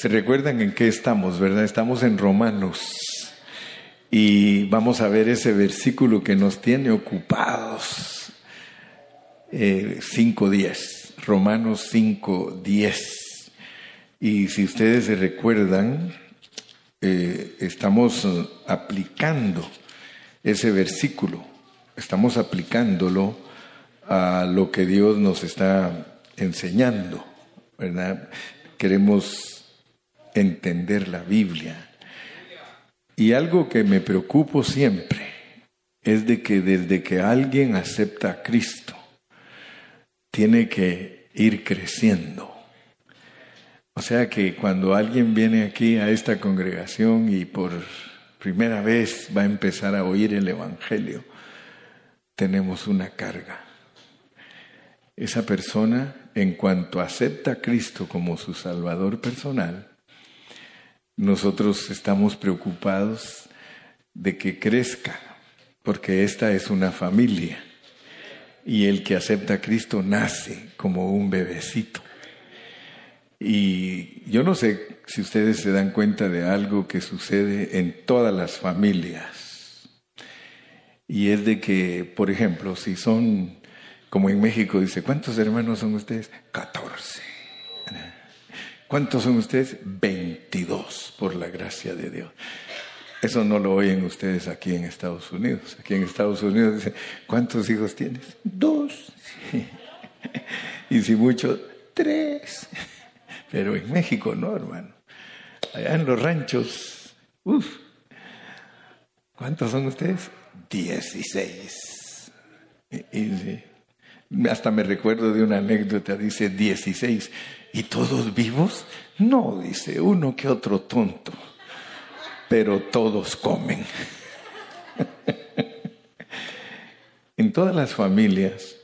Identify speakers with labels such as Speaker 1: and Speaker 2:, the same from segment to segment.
Speaker 1: Se recuerdan en qué estamos, ¿verdad? Estamos en Romanos. Y vamos a ver ese versículo que nos tiene ocupados. Eh, 5.10. Romanos 5.10. Y si ustedes se recuerdan, eh, estamos aplicando ese versículo, estamos aplicándolo a lo que Dios nos está enseñando, ¿verdad? Queremos entender la Biblia. Y algo que me preocupo siempre es de que desde que alguien acepta a Cristo, tiene que ir creciendo. O sea que cuando alguien viene aquí a esta congregación y por primera vez va a empezar a oír el Evangelio, tenemos una carga. Esa persona, en cuanto acepta a Cristo como su Salvador personal, nosotros estamos preocupados de que crezca, porque esta es una familia y el que acepta a Cristo nace como un bebecito. Y yo no sé si ustedes se dan cuenta de algo que sucede en todas las familias. Y es de que, por ejemplo, si son, como en México dice, ¿cuántos hermanos son ustedes? 14. ¿Cuántos son ustedes? 22, por la gracia de Dios. Eso no lo oyen ustedes aquí en Estados Unidos. Aquí en Estados Unidos dicen, ¿cuántos hijos tienes? Dos. Y si mucho, tres. Pero en México no, hermano. Allá en los ranchos, uff. ¿Cuántos son ustedes? Dieciséis. hasta me recuerdo de una anécdota, dice dieciséis. ¿Y todos vivos? No, dice uno que otro tonto, pero todos comen. en todas las familias,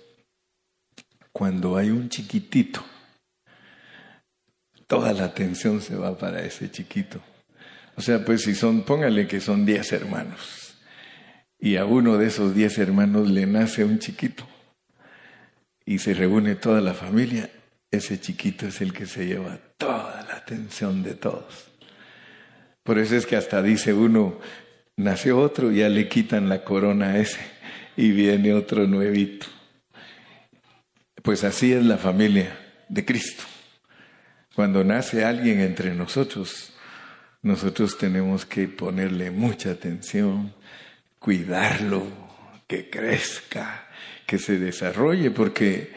Speaker 1: cuando hay un chiquitito, toda la atención se va para ese chiquito. O sea, pues si son, póngale que son diez hermanos y a uno de esos diez hermanos le nace un chiquito y se reúne toda la familia, ese chiquito es el que se lleva toda la atención de todos. Por eso es que hasta dice uno, nació otro, ya le quitan la corona a ese y viene otro nuevito. Pues así es la familia de Cristo. Cuando nace alguien entre nosotros, nosotros tenemos que ponerle mucha atención, cuidarlo, que crezca, que se desarrolle, porque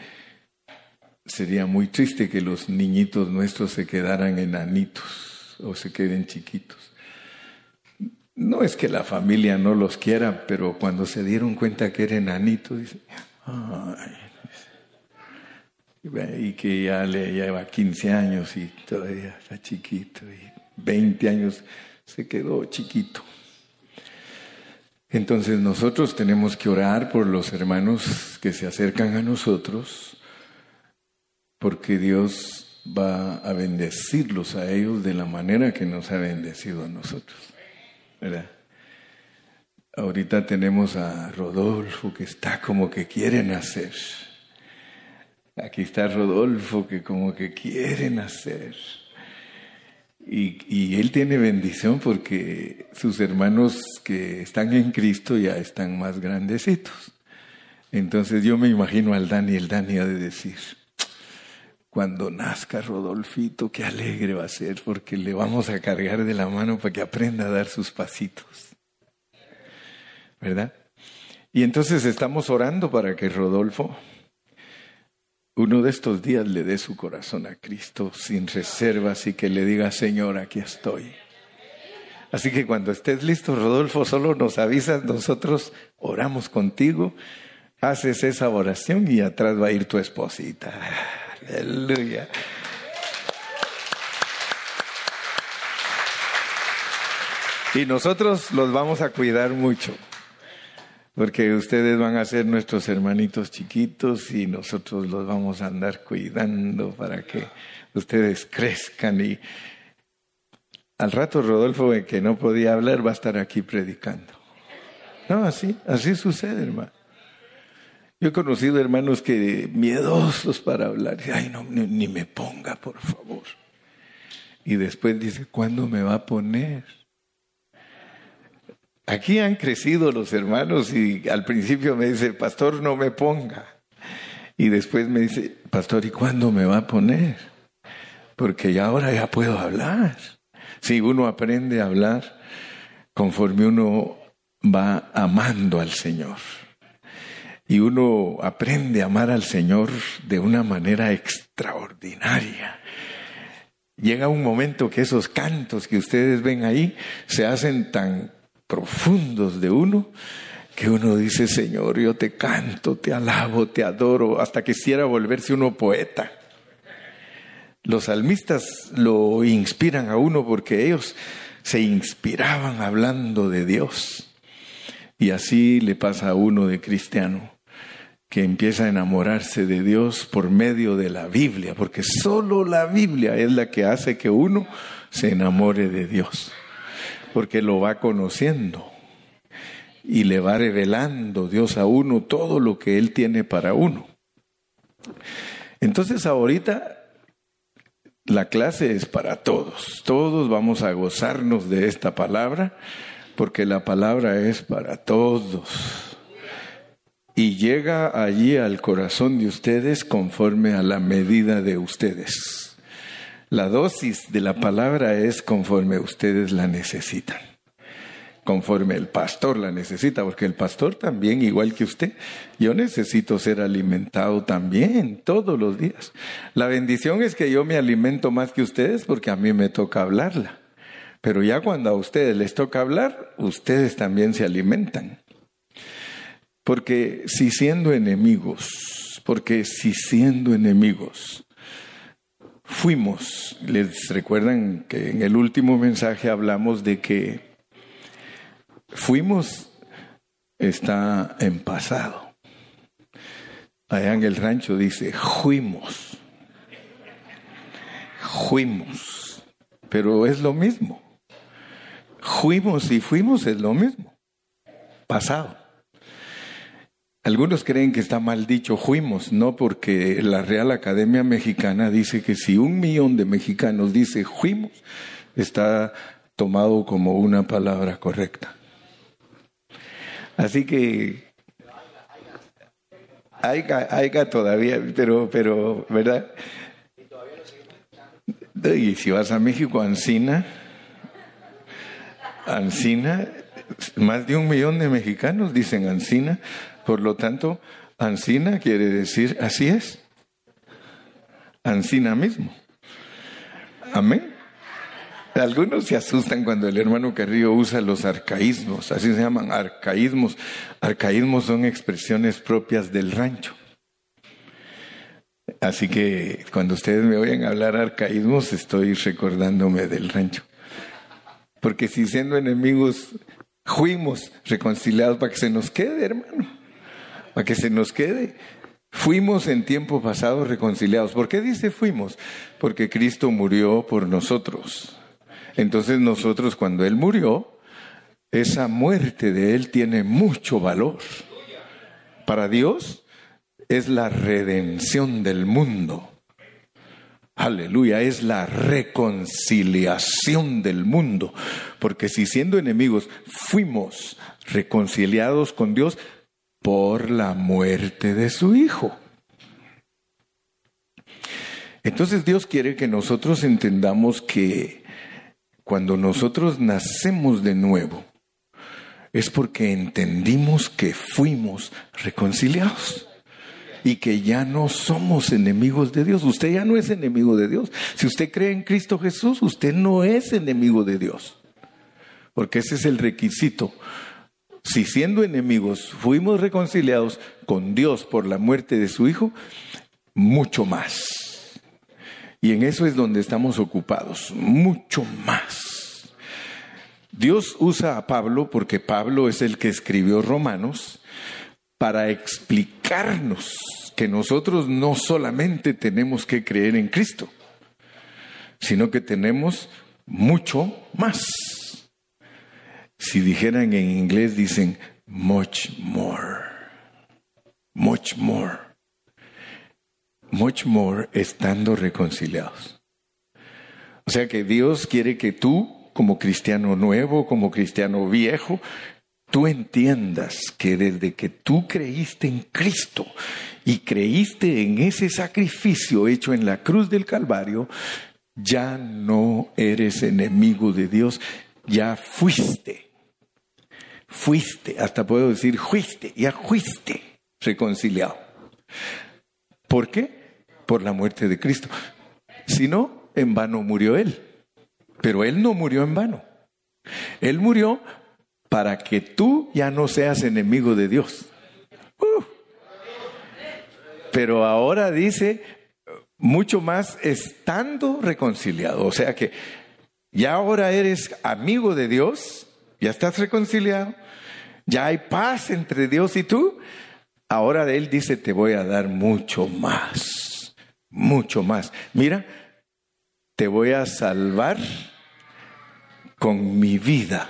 Speaker 1: sería muy triste que los niñitos nuestros se quedaran enanitos o se queden chiquitos. No es que la familia no los quiera, pero cuando se dieron cuenta que era enanito, dicen, ay, y que ya le lleva 15 años y todavía está chiquito, y 20 años se quedó chiquito. Entonces nosotros tenemos que orar por los hermanos que se acercan a nosotros, porque Dios va a bendecirlos a ellos de la manera que nos ha bendecido a nosotros. ¿verdad? Ahorita tenemos a Rodolfo que está como que quiere nacer. Aquí está Rodolfo que como que quiere nacer. Y, y, él tiene bendición porque sus hermanos que están en Cristo ya están más grandecitos. Entonces yo me imagino al Dani, el Dani ha de decir, cuando nazca Rodolfito, qué alegre va a ser porque le vamos a cargar de la mano para que aprenda a dar sus pasitos. ¿Verdad? Y entonces estamos orando para que Rodolfo uno de estos días le dé su corazón a Cristo sin reservas y que le diga, Señor, aquí estoy. Así que cuando estés listo, Rodolfo, solo nos avisas, nosotros oramos contigo, haces esa oración y atrás va a ir tu esposita. Aleluya. Y nosotros los vamos a cuidar mucho porque ustedes van a ser nuestros hermanitos chiquitos y nosotros los vamos a andar cuidando para que ustedes crezcan y al rato Rodolfo, que no podía hablar, va a estar aquí predicando. No, así, así sucede, hermano. Yo he conocido hermanos que miedosos para hablar, ay, no, ni, me ponga, por favor. Y después dice, ¿cuándo me va a poner? Aquí han crecido los hermanos y al principio me dice, pastor, no me ponga. Y después me dice, pastor, ¿y cuándo me va a poner? Porque ya ahora ya puedo hablar. Si uno aprende a hablar conforme uno va amando al Señor. Y uno aprende a amar al Señor de una manera extraordinaria. Llega un momento que esos cantos que ustedes ven ahí se hacen tan profundos de uno que uno dice, Señor, yo te canto, te alabo, te adoro, hasta quisiera volverse uno poeta. Los salmistas lo inspiran a uno porque ellos se inspiraban hablando de Dios. Y así le pasa a uno de cristiano, que empieza a enamorarse de Dios por medio de la Biblia, porque solo la Biblia es la que hace que uno se enamore de Dios, porque lo va conociendo y le va revelando Dios a uno todo lo que Él tiene para uno. Entonces ahorita la clase es para todos, todos vamos a gozarnos de esta palabra porque la palabra es para todos. Y llega allí al corazón de ustedes conforme a la medida de ustedes. La dosis de la palabra es conforme ustedes la necesitan conforme el pastor la necesita, porque el pastor también, igual que usted, yo necesito ser alimentado también todos los días. La bendición es que yo me alimento más que ustedes porque a mí me toca hablarla. Pero ya cuando a ustedes les toca hablar, ustedes también se alimentan. Porque si siendo enemigos, porque si siendo enemigos, fuimos, les recuerdan que en el último mensaje hablamos de que fuimos, está en pasado. Allá en el rancho dice, fuimos, fuimos, pero es lo mismo. Fuimos y fuimos es lo mismo. Pasado. Algunos creen que está mal dicho fuimos, no porque la Real Academia Mexicana dice que si un millón de mexicanos dice fuimos, está tomado como una palabra correcta. Así que hay, hay todavía, pero, pero, ¿verdad? Y si vas a México, Ancina, Ancina, más de un millón de mexicanos dicen Ancina, por lo tanto, Ancina quiere decir así es. Ancina mismo. Amén. Algunos se asustan cuando el hermano Carrillo usa los arcaísmos, así se llaman arcaísmos. Arcaísmos son expresiones propias del rancho. Así que cuando ustedes me oyen hablar arcaísmos, estoy recordándome del rancho. Porque si siendo enemigos fuimos reconciliados para que se nos quede, hermano, que se nos quede. Fuimos en tiempo pasado reconciliados. ¿Por qué dice fuimos? Porque Cristo murió por nosotros. Entonces nosotros cuando Él murió, esa muerte de Él tiene mucho valor. Para Dios es la redención del mundo. Aleluya, es la reconciliación del mundo. Porque si siendo enemigos fuimos reconciliados con Dios por la muerte de su Hijo. Entonces Dios quiere que nosotros entendamos que cuando nosotros nacemos de nuevo, es porque entendimos que fuimos reconciliados y que ya no somos enemigos de Dios. Usted ya no es enemigo de Dios. Si usted cree en Cristo Jesús, usted no es enemigo de Dios. Porque ese es el requisito. Si siendo enemigos fuimos reconciliados con Dios por la muerte de su Hijo, mucho más. Y en eso es donde estamos ocupados, mucho más. Dios usa a Pablo porque Pablo es el que escribió Romanos para explicarnos que nosotros no solamente tenemos que creer en Cristo, sino que tenemos mucho más. Si dijeran en inglés, dicen much more. Much more much more estando reconciliados. O sea que Dios quiere que tú, como cristiano nuevo, como cristiano viejo, tú entiendas que desde que tú creíste en Cristo y creíste en ese sacrificio hecho en la cruz del Calvario, ya no eres enemigo de Dios, ya fuiste. Fuiste, hasta puedo decir, fuiste, ya fuiste reconciliado. ¿Por qué? Por la muerte de Cristo. Si no, en vano murió Él. Pero Él no murió en vano. Él murió para que tú ya no seas enemigo de Dios. Uh. Pero ahora dice, mucho más estando reconciliado. O sea que ya ahora eres amigo de Dios, ya estás reconciliado, ya hay paz entre Dios y tú. Ahora Él dice, te voy a dar mucho más, mucho más. Mira, te voy a salvar con mi vida.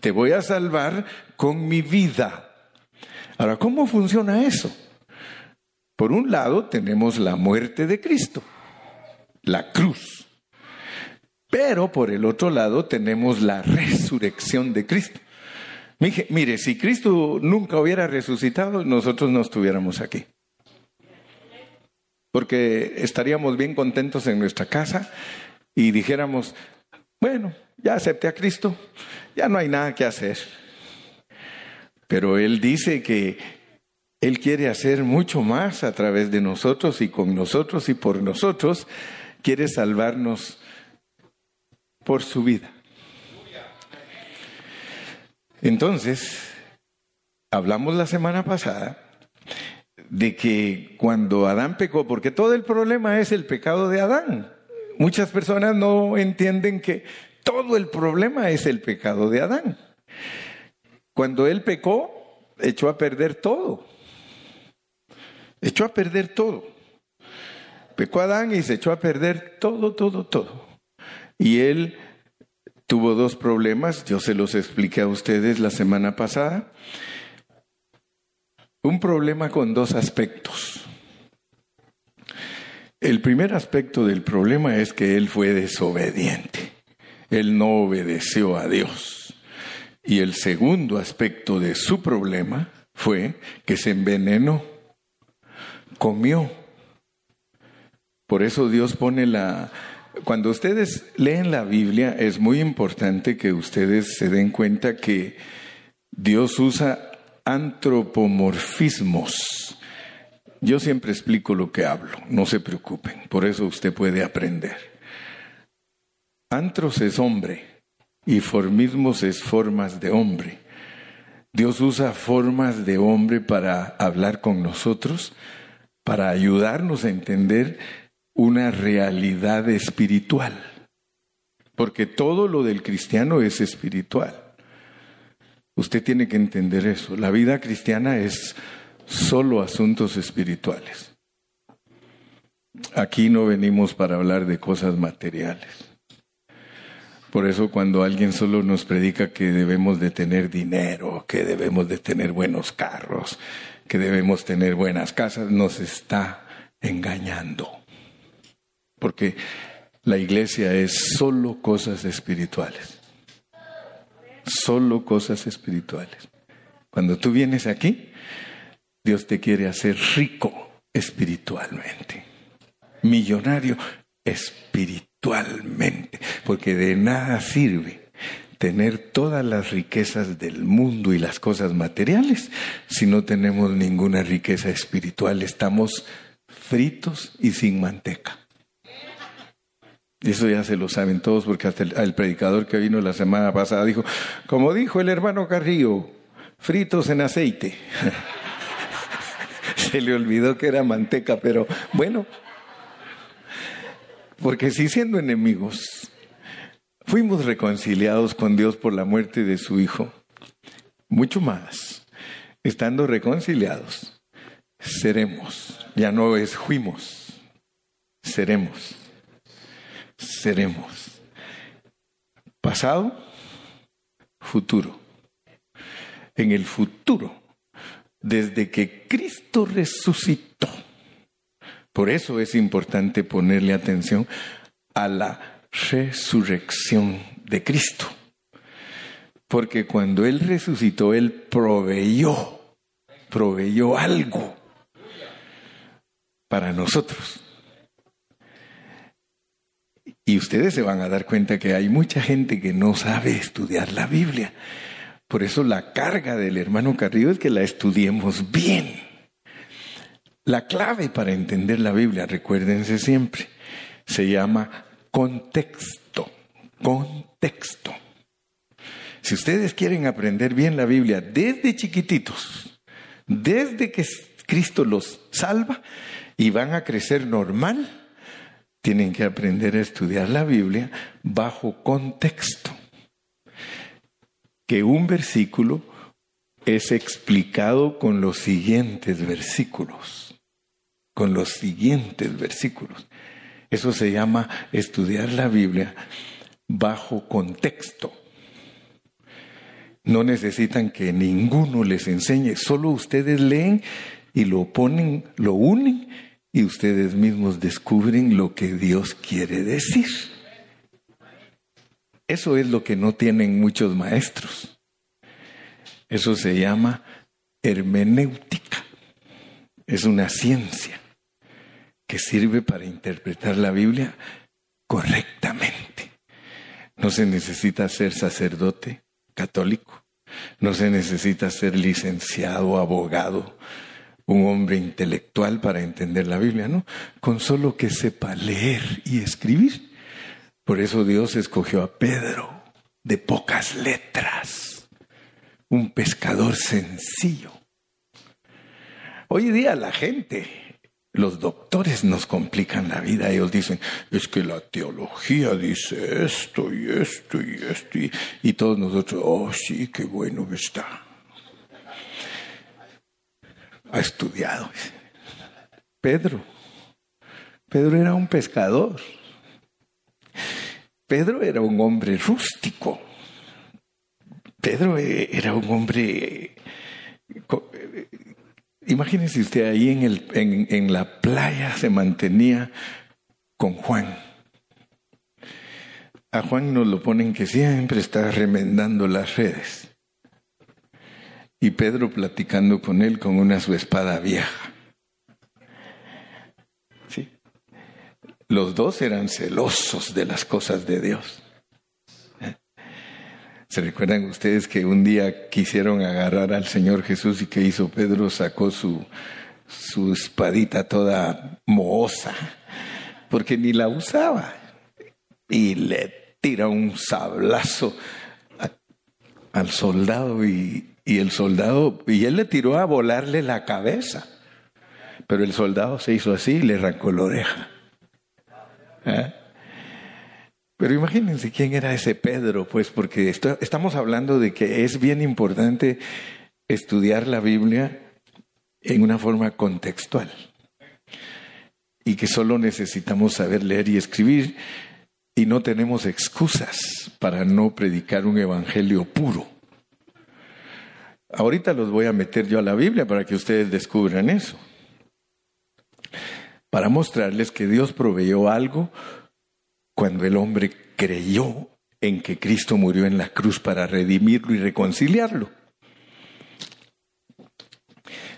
Speaker 1: Te voy a salvar con mi vida. Ahora, ¿cómo funciona eso? Por un lado tenemos la muerte de Cristo, la cruz. Pero por el otro lado tenemos la resurrección de Cristo. Mire, si Cristo nunca hubiera resucitado, nosotros no estuviéramos aquí. Porque estaríamos bien contentos en nuestra casa y dijéramos, bueno, ya acepté a Cristo, ya no hay nada que hacer. Pero Él dice que él quiere hacer mucho más a través de nosotros y con nosotros y por nosotros. Quiere salvarnos por su vida. Entonces, hablamos la semana pasada de que cuando Adán pecó, porque todo el problema es el pecado de Adán. Muchas personas no entienden que todo el problema es el pecado de Adán. Cuando él pecó, echó a perder todo. Echó a perder todo. Pecó Adán y se echó a perder todo, todo, todo. Y él tuvo dos problemas, yo se los expliqué a ustedes la semana pasada. Un problema con dos aspectos. El primer aspecto del problema es que él fue desobediente. Él no obedeció a Dios. Y el segundo aspecto de su problema fue que se envenenó comió. Por eso Dios pone la... Cuando ustedes leen la Biblia es muy importante que ustedes se den cuenta que Dios usa antropomorfismos. Yo siempre explico lo que hablo, no se preocupen, por eso usted puede aprender. Antros es hombre y formismos es formas de hombre. Dios usa formas de hombre para hablar con nosotros, para ayudarnos a entender una realidad espiritual. Porque todo lo del cristiano es espiritual. Usted tiene que entender eso. La vida cristiana es solo asuntos espirituales. Aquí no venimos para hablar de cosas materiales. Por eso cuando alguien solo nos predica que debemos de tener dinero, que debemos de tener buenos carros, que debemos tener buenas casas, nos está engañando. Porque la iglesia es solo cosas espirituales. Solo cosas espirituales. Cuando tú vienes aquí, Dios te quiere hacer rico espiritualmente, millonario espiritualmente, porque de nada sirve tener todas las riquezas del mundo y las cosas materiales si no tenemos ninguna riqueza espiritual. Estamos fritos y sin manteca. Eso ya se lo saben todos porque hasta el, predicador que vino la semana pasada dijo, como dijo el hermano Carrillo, fritos en aceite. se le olvidó que era manteca, pero bueno, porque si siendo enemigos Fuimos reconciliados con Dios por la muerte de su Hijo. Mucho más. Estando reconciliados, seremos. Ya no es fuimos. Seremos. Seremos. Pasado, futuro. En el futuro, desde que Cristo resucitó. Por eso es importante ponerle atención a la resurrección de Cristo. Porque cuando Él resucitó, Él proveyó, proveyó algo para nosotros. Y ustedes se van a dar cuenta que hay mucha gente que no sabe estudiar la Biblia. Por eso la carga del hermano Carrillo es que la estudiemos bien. La clave para entender la Biblia, recuérdense siempre, se llama contexto. Contexto. Si ustedes quieren aprender bien la Biblia desde chiquititos, desde que Cristo los salva y van a crecer normal, tienen que aprender a estudiar la Biblia bajo contexto. Que un versículo es explicado con los siguientes versículos. Con los siguientes versículos. Eso se llama estudiar la Biblia bajo contexto. No necesitan que ninguno les enseñe, solo ustedes leen y lo ponen, lo unen y ustedes mismos descubren lo que Dios quiere decir. Eso es lo que no tienen muchos maestros. Eso se llama hermenéutica. Es una ciencia que sirve para interpretar la Biblia correctamente. No se necesita ser sacerdote católico, no se necesita ser licenciado, abogado, un hombre intelectual para entender la Biblia, ¿no? Con solo que sepa leer y escribir. Por eso Dios escogió a Pedro, de pocas letras, un pescador sencillo. Hoy día la gente, los doctores nos complican la vida. Ellos dicen, es que la teología dice esto y esto y esto. Y, y todos nosotros, oh sí, qué bueno que está ha estudiado. Pedro. Pedro era un pescador. Pedro era un hombre rústico. Pedro e, era un hombre... Imagínese usted ahí en, el, en, en la playa se mantenía con Juan. A Juan nos lo ponen que siempre está remendando las redes y Pedro platicando con él con una su espada vieja. ¿Sí? Los dos eran celosos de las cosas de Dios. ¿Eh? ¿Se recuerdan ustedes que un día quisieron agarrar al Señor Jesús y que hizo Pedro? Sacó su, su espadita toda mohosa, porque ni la usaba, y le tira un sablazo al soldado y, y el soldado, y él le tiró a volarle la cabeza. Pero el soldado se hizo así y le arrancó la oreja. ¿Eh? Pero imagínense quién era ese Pedro, pues, porque estamos hablando de que es bien importante estudiar la Biblia en una forma contextual. Y que solo necesitamos saber leer y escribir y no tenemos excusas para no predicar un evangelio puro. Ahorita los voy a meter yo a la Biblia para que ustedes descubran eso. Para mostrarles que Dios proveyó algo cuando el hombre creyó en que Cristo murió en la cruz para redimirlo y reconciliarlo.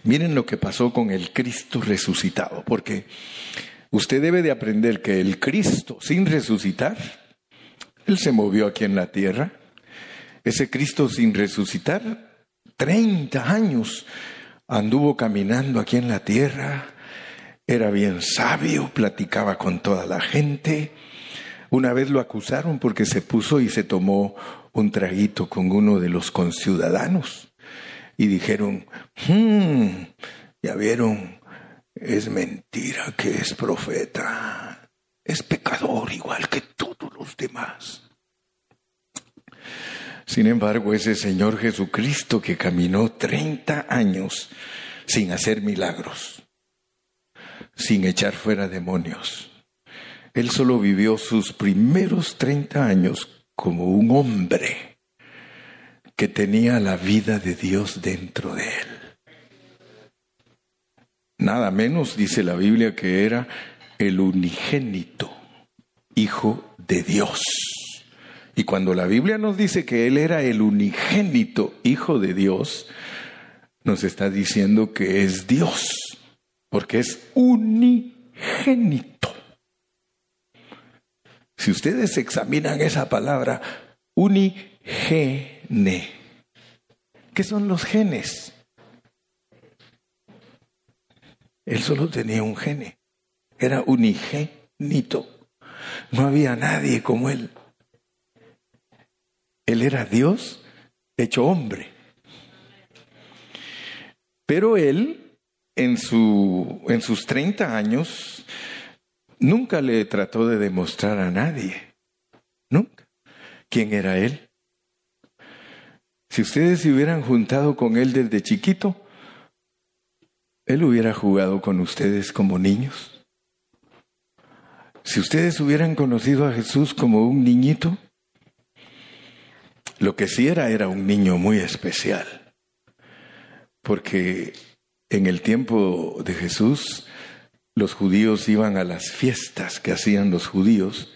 Speaker 1: Miren lo que pasó con el Cristo resucitado, porque usted debe de aprender que el Cristo sin resucitar, Él se movió aquí en la tierra, ese Cristo sin resucitar 30 años anduvo caminando aquí en la tierra, era bien sabio, platicaba con toda la gente. Una vez lo acusaron porque se puso y se tomó un traguito con uno de los conciudadanos y dijeron, hmm, ya vieron, es mentira que es profeta, es pecador igual que todos los demás. Sin embargo, ese Señor Jesucristo que caminó 30 años sin hacer milagros, sin echar fuera demonios, Él solo vivió sus primeros 30 años como un hombre que tenía la vida de Dios dentro de Él. Nada menos dice la Biblia que era el unigénito hijo de Dios. Y cuando la Biblia nos dice que Él era el unigénito hijo de Dios, nos está diciendo que es Dios, porque es unigénito. Si ustedes examinan esa palabra, unigene, ¿qué son los genes? Él solo tenía un gene, era unigénito. No había nadie como él. Él era Dios hecho hombre. Pero él, en, su, en sus 30 años, nunca le trató de demostrar a nadie. Nunca. ¿Quién era él? Si ustedes se hubieran juntado con él desde chiquito, él hubiera jugado con ustedes como niños. Si ustedes hubieran conocido a Jesús como un niñito, lo que sí era era un niño muy especial, porque en el tiempo de Jesús los judíos iban a las fiestas que hacían los judíos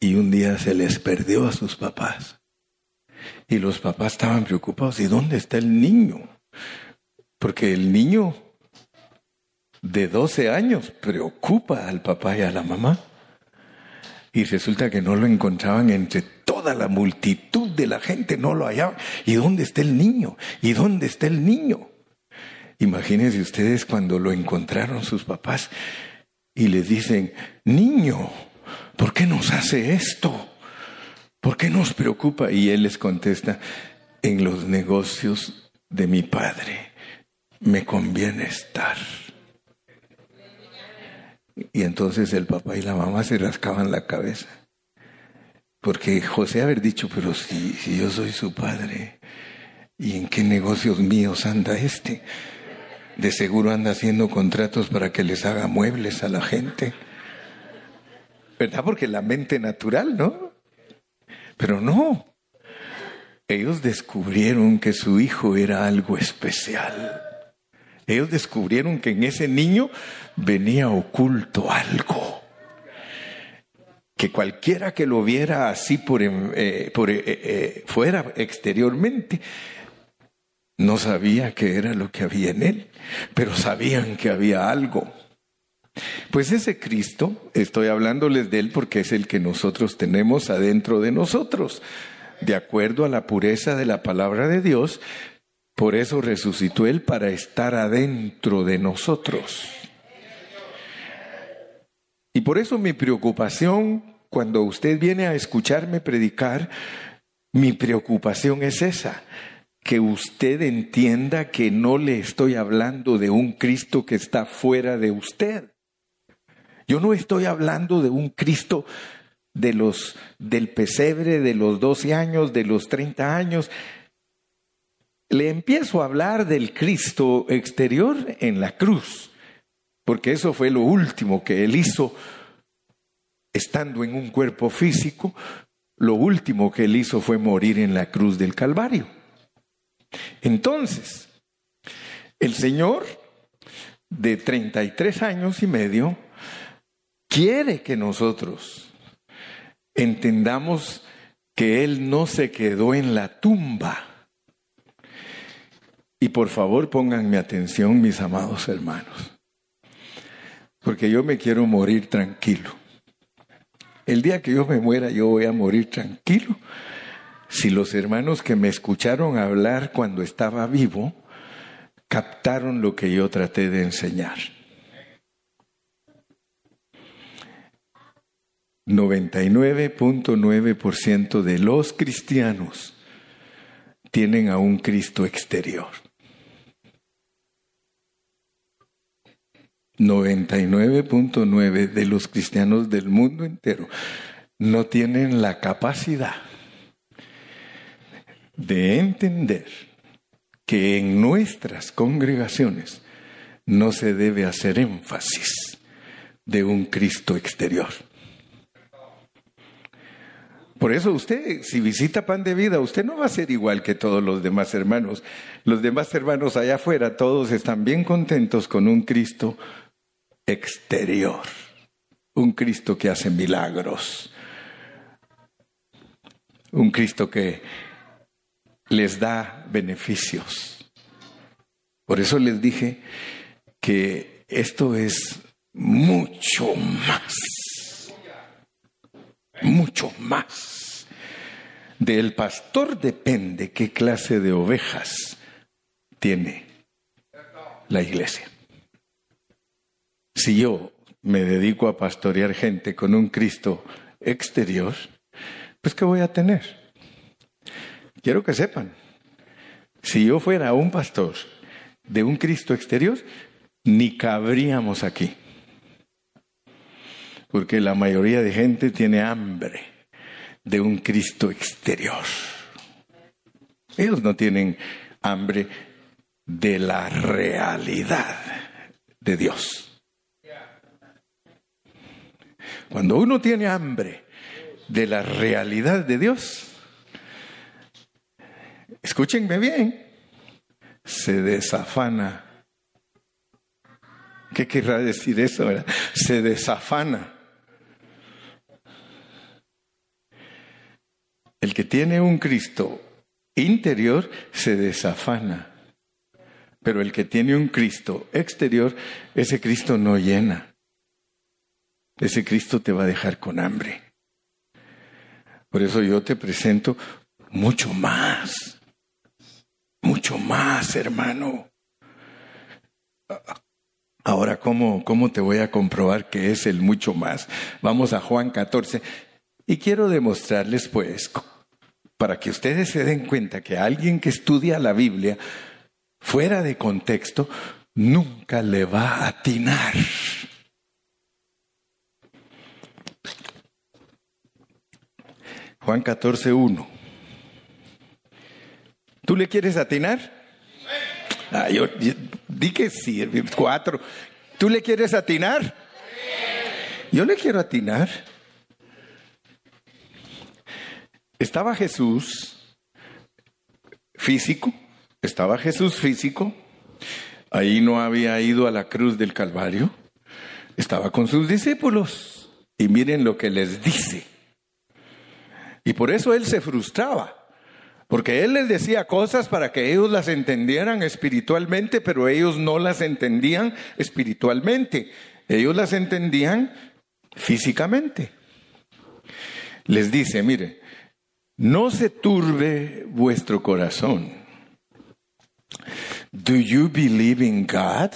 Speaker 1: y un día se les perdió a sus papás. Y los papás estaban preocupados, ¿y dónde está el niño? Porque el niño de 12 años preocupa al papá y a la mamá. Y resulta que no lo encontraban entre toda la multitud de la gente no lo hallaba. ¿Y dónde está el niño? ¿Y dónde está el niño? Imagínense ustedes cuando lo encontraron sus papás y les dicen, niño, ¿por qué nos hace esto? ¿Por qué nos preocupa? Y él les contesta, en los negocios de mi padre me conviene estar. Y entonces el papá y la mamá se rascaban la cabeza. Porque José haber dicho, pero si, si yo soy su padre, ¿y en qué negocios míos anda este? De seguro anda haciendo contratos para que les haga muebles a la gente. ¿Verdad? Porque la mente natural, ¿no? Pero no. Ellos descubrieron que su hijo era algo especial. Ellos descubrieron que en ese niño venía oculto algo que cualquiera que lo viera así por, eh, eh, eh, fuera exteriormente, no sabía qué era lo que había en él, pero sabían que había algo. Pues ese Cristo, estoy hablándoles de él porque es el que nosotros tenemos adentro de nosotros, de acuerdo a la pureza de la palabra de Dios, por eso resucitó él para estar adentro de nosotros. Y por eso mi preocupación, cuando usted viene a escucharme predicar, mi preocupación es esa, que usted entienda que no le estoy hablando de un Cristo que está fuera de usted. Yo no estoy hablando de un Cristo de los del pesebre de los 12 años, de los 30 años. Le empiezo a hablar del Cristo exterior en la cruz porque eso fue lo último que él hizo estando en un cuerpo físico, lo último que él hizo fue morir en la cruz del Calvario. Entonces, el Señor de 33 años y medio quiere que nosotros entendamos que Él no se quedó en la tumba. Y por favor pónganme atención, mis amados hermanos porque yo me quiero morir tranquilo. El día que yo me muera, yo voy a morir tranquilo. Si los hermanos que me escucharon hablar cuando estaba vivo captaron lo que yo traté de enseñar. 99.9% de los cristianos tienen a un Cristo exterior. 99.9 de los cristianos del mundo entero no tienen la capacidad de entender que en nuestras congregaciones no se debe hacer énfasis de un Cristo exterior. Por eso usted, si visita Pan de Vida, usted no va a ser igual que todos los demás hermanos. Los demás hermanos allá afuera, todos están bien contentos con un Cristo exterior. un Cristo que hace milagros, un Cristo que les da beneficios. Por eso les dije que esto es mucho más, mucho más. Del pastor depende qué clase de ovejas tiene la iglesia. Si yo me dedico a pastorear gente con un Cristo exterior, pues ¿qué voy a tener? Quiero que sepan, si yo fuera un pastor de un Cristo exterior, ni cabríamos aquí. Porque la mayoría de gente tiene hambre de un Cristo exterior. Ellos no tienen hambre de la realidad de Dios. Cuando uno tiene hambre de la realidad de Dios, escúchenme bien, se desafana. ¿Qué querrá decir eso? Se desafana. El que tiene un Cristo interior se desafana. Pero el que tiene un Cristo exterior, ese Cristo no llena. Ese Cristo te va a dejar con hambre. Por eso yo te presento mucho más. Mucho más, hermano. Ahora, ¿cómo, ¿cómo te voy a comprobar que es el mucho más? Vamos a Juan 14. Y quiero demostrarles, pues, para que ustedes se den cuenta que alguien que estudia la Biblia fuera de contexto, nunca le va a atinar. Juan 14, 1. ¿Tú le quieres atinar? Ah, yo, di que sí, cuatro. ¿Tú le quieres atinar? Yo le quiero atinar. Estaba Jesús físico, estaba Jesús físico, ahí no había ido a la cruz del Calvario, estaba con sus discípulos y miren lo que les dice. Y por eso él se frustraba, porque él les decía cosas para que ellos las entendieran espiritualmente, pero ellos no las entendían espiritualmente, ellos las entendían físicamente. Les dice, mire, no se turbe vuestro corazón. Do you believe in God?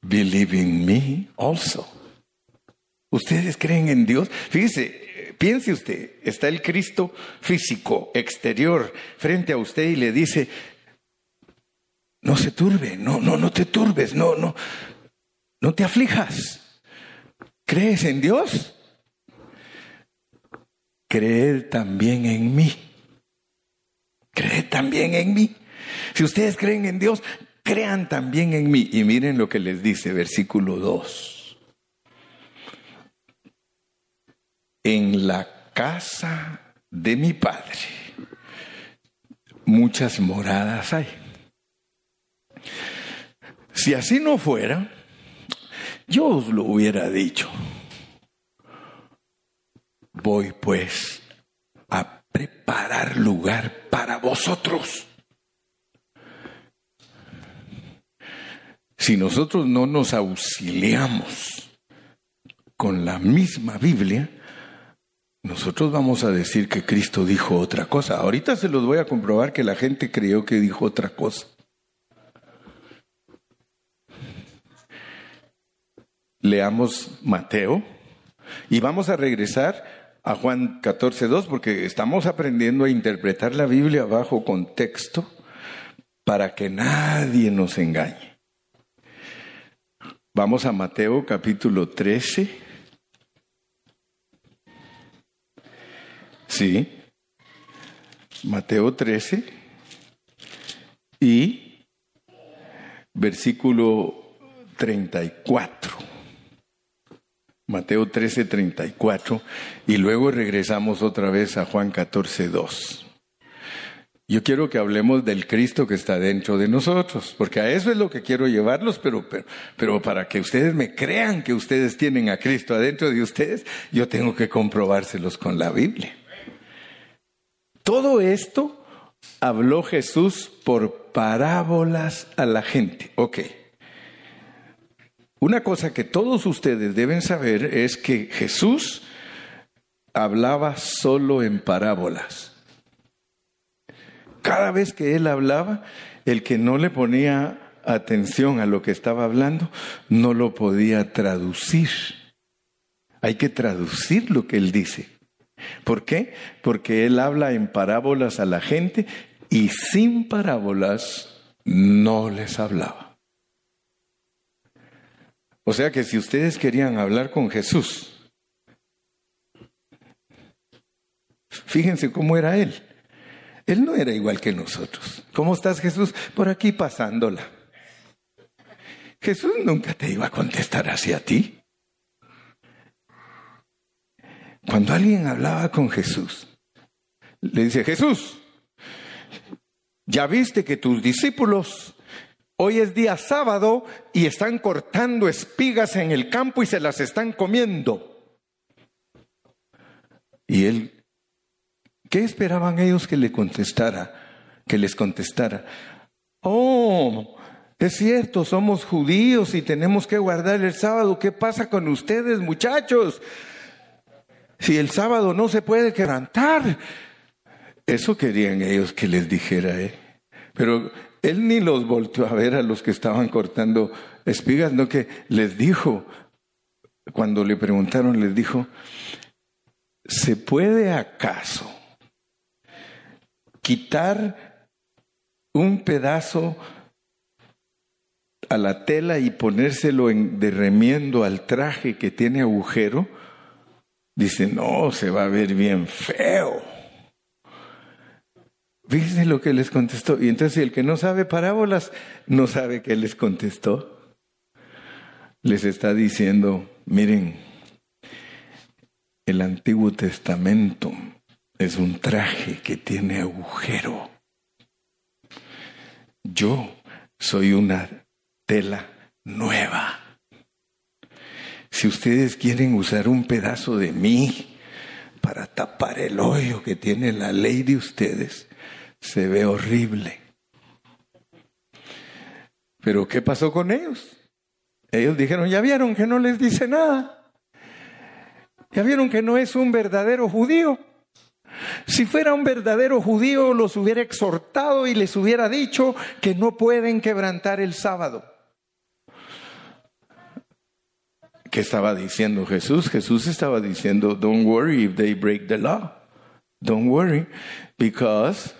Speaker 1: Believe in me also. ¿Ustedes creen en Dios? Fíjese, piense usted, está el Cristo físico, exterior, frente a usted y le dice, no se turbe, no, no, no te turbes, no, no, no te aflijas. ¿Crees en Dios? Creed también en mí. Creed también en mí. Si ustedes creen en Dios, crean también en mí. Y miren lo que les dice, versículo 2. En la casa de mi padre muchas moradas hay. Si así no fuera, yo os lo hubiera dicho. Voy pues a preparar lugar para vosotros. Si nosotros no nos auxiliamos con la misma Biblia, nosotros vamos a decir que Cristo dijo otra cosa. Ahorita se los voy a comprobar que la gente creyó que dijo otra cosa. Leamos Mateo y vamos a regresar a Juan 14.2 porque estamos aprendiendo a interpretar la Biblia bajo contexto para que nadie nos engañe. Vamos a Mateo capítulo 13 Sí. Mateo 13 y versículo 34. Mateo 13, 34 y luego regresamos otra vez a Juan 14, 2. Yo quiero que hablemos del Cristo que está dentro de nosotros, porque a eso es lo que quiero llevarlos, pero, pero, pero para que ustedes me crean que ustedes tienen a Cristo adentro de ustedes, yo tengo que comprobárselos con la Biblia. Todo esto habló Jesús por parábolas a la gente. Ok. Una cosa que todos ustedes deben saber es que Jesús hablaba solo en parábolas. Cada vez que él hablaba, el que no le ponía atención a lo que estaba hablando, no lo podía traducir. Hay que traducir lo que él dice. ¿Por qué? Porque él habla en parábolas a la gente y sin parábolas no les hablaba. O sea que si ustedes querían hablar con Jesús, fíjense cómo era él. Él no era igual que nosotros. ¿Cómo estás Jesús? Por aquí pasándola. Jesús nunca te iba a contestar hacia ti. Cuando alguien hablaba con Jesús, le dice, Jesús, ya viste que tus discípulos hoy es día sábado y están cortando espigas en el campo y se las están comiendo. Y él ¿Qué esperaban ellos que le contestara? Que les contestara. Oh, es cierto, somos judíos y tenemos que guardar el sábado. ¿Qué pasa con ustedes, muchachos? Si el sábado no se puede quebrantar. Eso querían ellos que les dijera él. Pero él ni los volvió a ver a los que estaban cortando espigas, no que les dijo, cuando le preguntaron, les dijo, ¿se puede acaso quitar un pedazo a la tela y ponérselo en, de remiendo al traje que tiene agujero, dice, no, se va a ver bien feo. Fíjense lo que les contestó. Y entonces el que no sabe parábolas, no sabe qué les contestó. Les está diciendo, miren, el Antiguo Testamento es un traje que tiene agujero. Yo soy una tela nueva. Si ustedes quieren usar un pedazo de mí para tapar el hoyo que tiene la ley de ustedes, se ve horrible. Pero ¿qué pasó con ellos? Ellos dijeron, ya vieron que no les dice nada. Ya vieron que no es un verdadero judío. Si fuera un verdadero judío, los hubiera exhortado y les hubiera dicho que no pueden quebrantar el sábado. ¿Qué estaba diciendo Jesús? Jesús estaba diciendo, don't worry if they break the law. Don't worry because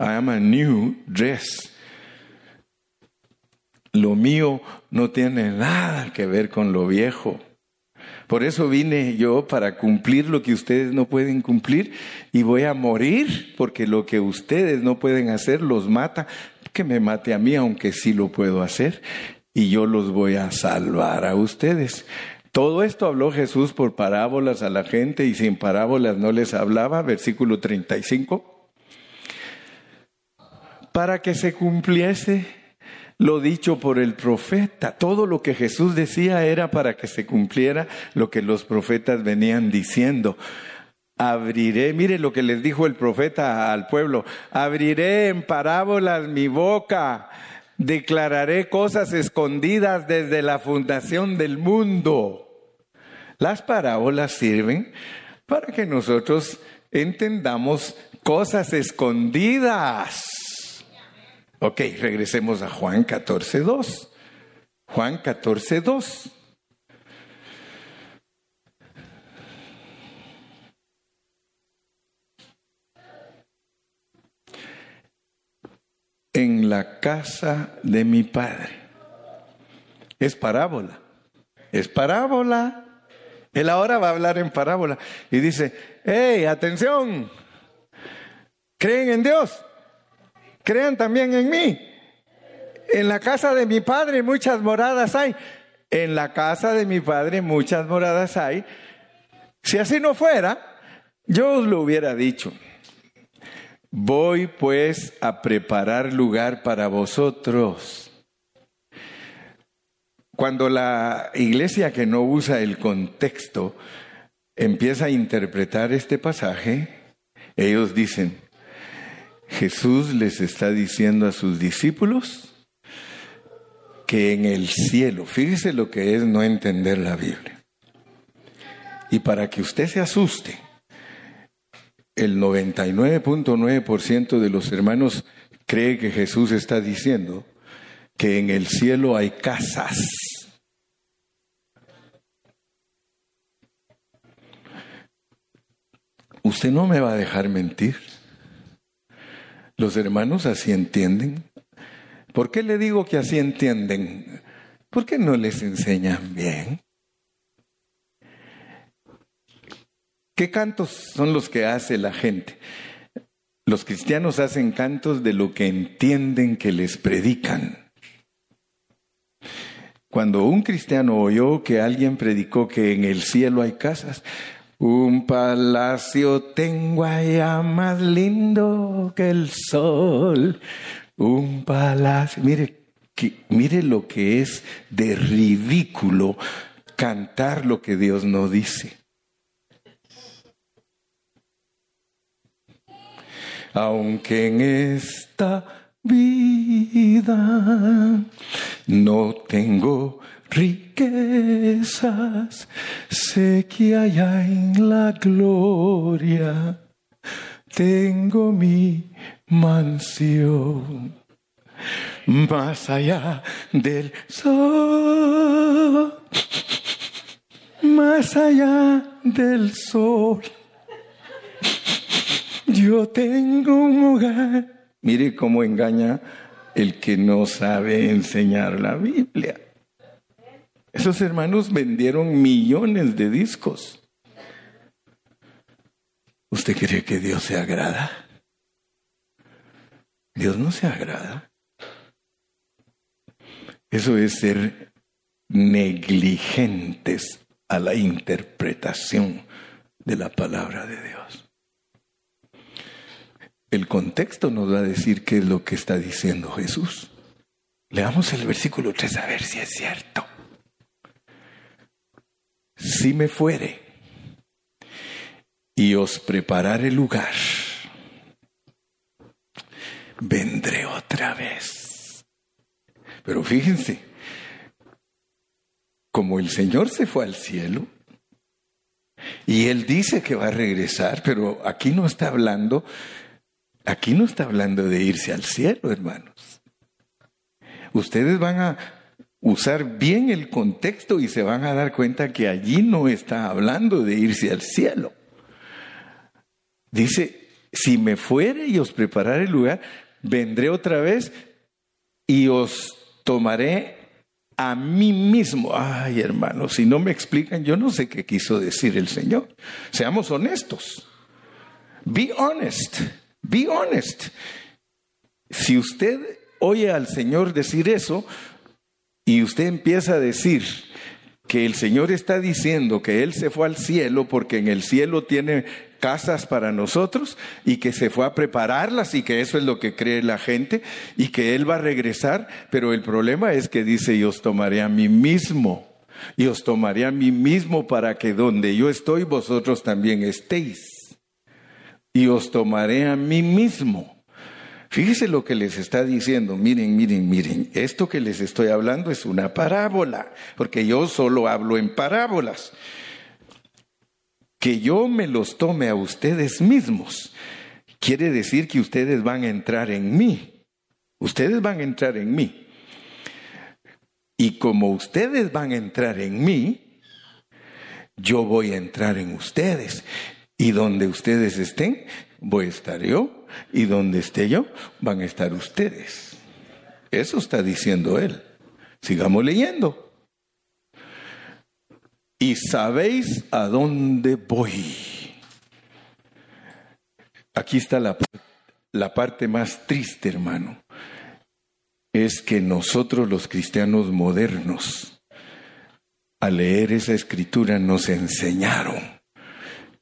Speaker 1: I am a new dress. Lo mío no tiene nada que ver con lo viejo. Por eso vine yo para cumplir lo que ustedes no pueden cumplir y voy a morir porque lo que ustedes no pueden hacer los mata. Que me mate a mí, aunque sí lo puedo hacer, y yo los voy a salvar a ustedes. Todo esto habló Jesús por parábolas a la gente y sin parábolas no les hablaba, versículo 35, para que se cumpliese lo dicho por el profeta. Todo lo que Jesús decía era para que se cumpliera lo que los profetas venían diciendo. Abriré, mire lo que les dijo el profeta al pueblo, abriré en parábolas mi boca, declararé cosas escondidas desde la fundación del mundo. Las parábolas sirven para que nosotros entendamos cosas escondidas Ok, regresemos a Juan 14, 2. Juan 14, 2. En la casa de mi padre. Es parábola. Es parábola. Él ahora va a hablar en parábola. Y dice, hey, atención. ¿Creen en Dios? crean también en mí. En la casa de mi padre muchas moradas hay. En la casa de mi padre muchas moradas hay. Si así no fuera, yo os lo hubiera dicho. Voy pues a preparar lugar para vosotros. Cuando la iglesia que no usa el contexto empieza a interpretar este pasaje, ellos dicen, Jesús les está diciendo a sus discípulos que en el cielo, fíjese lo que es no entender la Biblia. Y para que usted se asuste, el 99.9% de los hermanos cree que Jesús está diciendo que en el cielo hay casas. Usted no me va a dejar mentir. Los hermanos así entienden. ¿Por qué le digo que así entienden? ¿Por qué no les enseñan bien? ¿Qué cantos son los que hace la gente? Los cristianos hacen cantos de lo que entienden que les predican. Cuando un cristiano oyó que alguien predicó que en el cielo hay casas, un palacio tengo allá más lindo que el sol. Un palacio. Mire, mire lo que es de ridículo cantar lo que Dios no dice. Aunque en esta vida no tengo riquezas, sé que allá en la gloria tengo mi mansión. Más allá del sol, más allá del sol yo tengo un hogar. Mire cómo engaña el que no sabe enseñar la Biblia. Esos hermanos vendieron millones de discos. ¿Usted cree que Dios se agrada? Dios no se agrada. Eso es ser negligentes a la interpretación de la palabra de Dios. El contexto nos va a decir qué es lo que está diciendo Jesús. Leamos el versículo 3 a ver si es cierto. Si me fuere y os prepararé lugar, vendré otra vez. Pero fíjense, como el Señor se fue al cielo, y Él dice que va a regresar, pero aquí no está hablando Aquí no está hablando de irse al cielo, hermanos. Ustedes van a usar bien el contexto y se van a dar cuenta que allí no está hablando de irse al cielo. Dice, si me fuere y os prepararé el lugar, vendré otra vez y os tomaré a mí mismo. Ay, hermanos, si no me explican, yo no sé qué quiso decir el Señor. Seamos honestos. Be honest. Be honest. Si usted oye al Señor decir eso y usted empieza a decir que el Señor está diciendo que Él se fue al cielo porque en el cielo tiene casas para nosotros y que se fue a prepararlas y que eso es lo que cree la gente y que Él va a regresar, pero el problema es que dice, yo os tomaré a mí mismo y os tomaré a mí mismo para que donde yo estoy vosotros también estéis y os tomaré a mí mismo. Fíjese lo que les está diciendo. Miren, miren, miren. Esto que les estoy hablando es una parábola, porque yo solo hablo en parábolas. Que yo me los tome a ustedes mismos quiere decir que ustedes van a entrar en mí. Ustedes van a entrar en mí. Y como ustedes van a entrar en mí, yo voy a entrar en ustedes. Y donde ustedes estén, voy a estar yo. Y donde esté yo, van a estar ustedes. Eso está diciendo él. Sigamos leyendo. Y sabéis a dónde voy. Aquí está la, la parte más triste, hermano. Es que nosotros los cristianos modernos, al leer esa escritura, nos enseñaron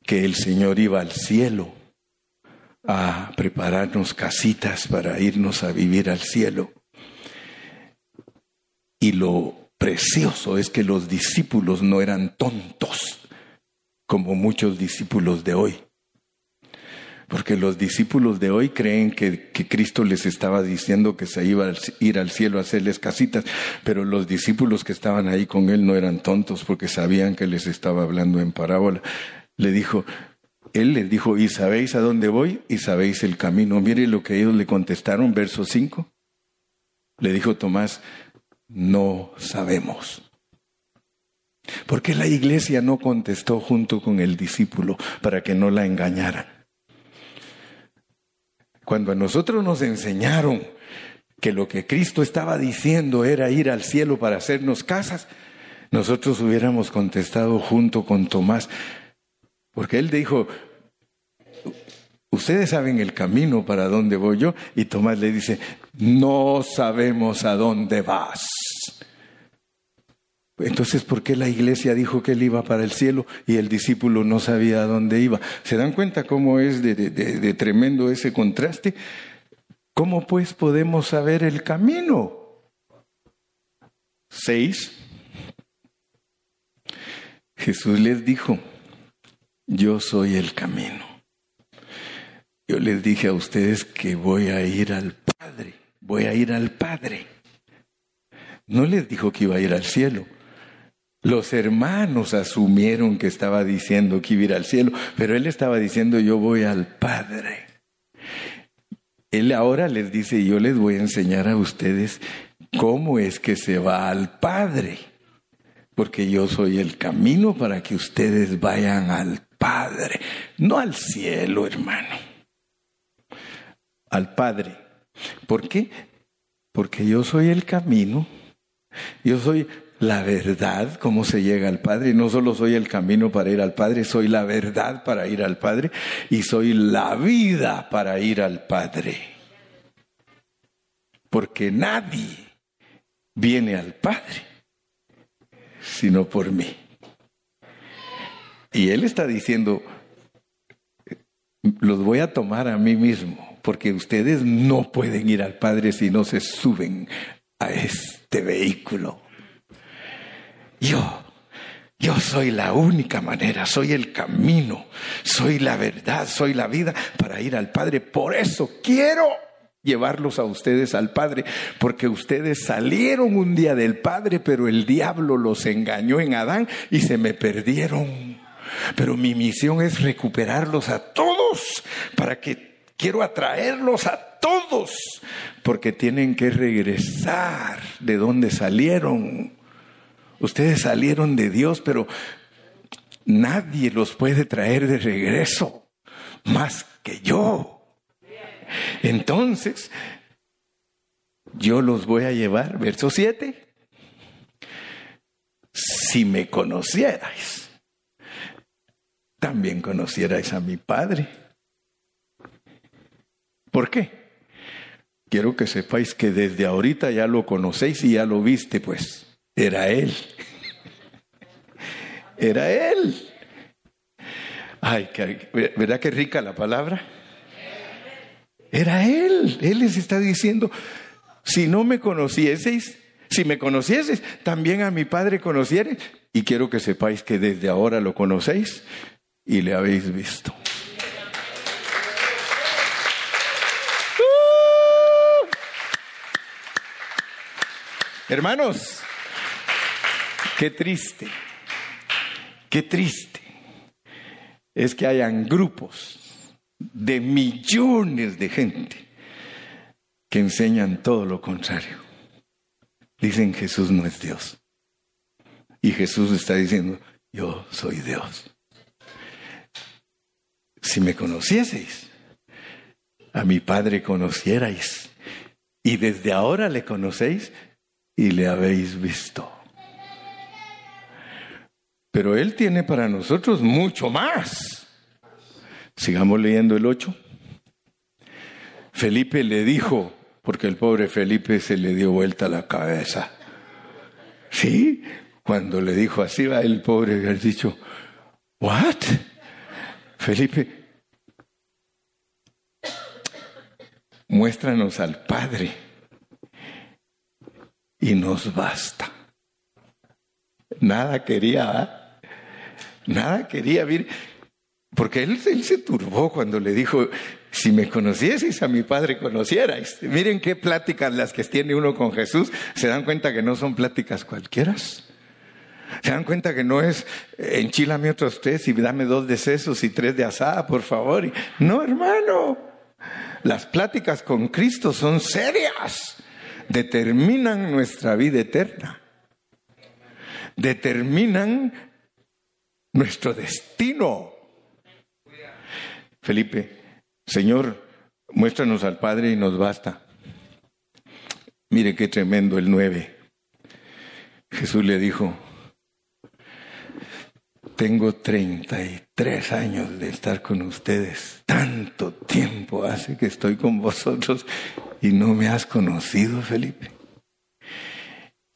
Speaker 1: que el Señor iba al cielo a prepararnos casitas para irnos a vivir al cielo. Y lo precioso es que los discípulos no eran tontos como muchos discípulos de hoy. Porque los discípulos de hoy creen que, Cristo les estaba diciendo que se iba a ir al cielo a hacerles casitas, pero los discípulos que estaban ahí con él no eran tontos porque sabían que les estaba hablando en parábola. Le dijo, él les dijo, ¿y sabéis a dónde voy? ¿Y sabéis el camino? Mire lo que ellos le contestaron, verso 5. Le dijo Tomás, no sabemos. ¿Por qué la iglesia no contestó junto con el discípulo para que no la engañaran? Cuando a nosotros nos enseñaron que lo que Cristo estaba diciendo era ir al cielo para hacernos casas, nosotros hubiéramos contestado junto con Tomás, porque él dijo, ustedes saben el camino para dónde voy yo, y Tomás le dice, no sabemos a dónde vas. Entonces, ¿por qué la iglesia dijo que él iba para el cielo y el discípulo no sabía a dónde iba? ¿Se dan cuenta cómo es de, tremendo ese contraste? ¿Cómo pues podemos saber el camino? Seis. Jesús les dijo, yo soy el camino. Yo les dije a ustedes que voy a ir al Padre, voy a ir al Padre. No les dijo que iba a ir al cielo. Los hermanos asumieron que estaba diciendo que iba a ir al cielo, pero él estaba diciendo yo voy al Padre. Él ahora les dice, yo les voy a enseñar a ustedes cómo es que se va al Padre, porque yo soy el camino para que ustedes vayan al Padre, no al cielo, hermano, al Padre. ¿Por qué? Porque yo soy el camino, yo soy la verdad, cómo se llega al Padre. No solo soy el camino para ir al Padre, soy la verdad para ir al Padre y soy la vida para ir al Padre. Porque nadie viene al Padre sino por mí. Y Él está diciendo, los voy a tomar a mí mismo, porque ustedes no pueden ir al Padre si no se suben a este vehículo. Yo, yo soy la única manera, soy el camino, soy la verdad, soy la vida para ir al Padre. Por eso quiero llevarlos a ustedes al Padre, porque ustedes salieron un día del Padre, pero el diablo los engañó en Adán y se me perdieron. Pero mi misión es recuperarlos a todos, para que quiero atraerlos a todos, porque tienen que regresar de donde salieron. Ustedes salieron de Dios, pero nadie los puede traer de regreso más que yo. Entonces, yo los voy a llevar, verso 7. Si me conocierais, también conocierais a mi Padre. ¿Por qué? Quiero que sepáis que desde ahorita ya lo conocéis y ya lo viste, pues. Era Él. Era Él. Ay, ¿verdad que rica la palabra? Era Él. Él les está diciendo, si no me conocieseis, si me conocieseis, también a mi Padre conociereis. Y quiero que sepáis que desde ahora lo conocéis y le habéis visto. ¡Uh! Hermanos, Qué triste, qué triste es que hayan grupos de millones de gente que enseñan todo lo contrario. Dicen Jesús no es Dios. Y Jesús está diciendo, yo soy Dios. Si me conocieseis, a mi Padre conocierais. Y desde ahora le conocéis y le habéis visto. Pero Él tiene para nosotros mucho más. Sigamos leyendo el 8. Felipe le dijo, porque el pobre Felipe se le dio vuelta la cabeza. Sí, cuando le dijo así, va el pobre había dicho, ¿what? Felipe, muéstranos al Padre y nos basta. Nada quería, ¿ah? nada quería, porque él, se turbó cuando le dijo, si me conocieseis a mi Padre conocierais. Miren qué pláticas las que tiene uno con Jesús, se dan cuenta que no son pláticas cualquiera. Se dan cuenta que no es enchilame otros tres y dame dos de sesos y tres de asada, por favor. No, hermano. Las pláticas con Cristo son serias. Determinan nuestra vida eterna. Determinan nuestro destino. Felipe, Señor, muéstranos al Padre y nos basta. Mire qué tremendo el nueve. Jesús le dijo, tengo 33 años de estar con ustedes. Tanto tiempo hace que estoy con vosotros y no me has conocido, Felipe.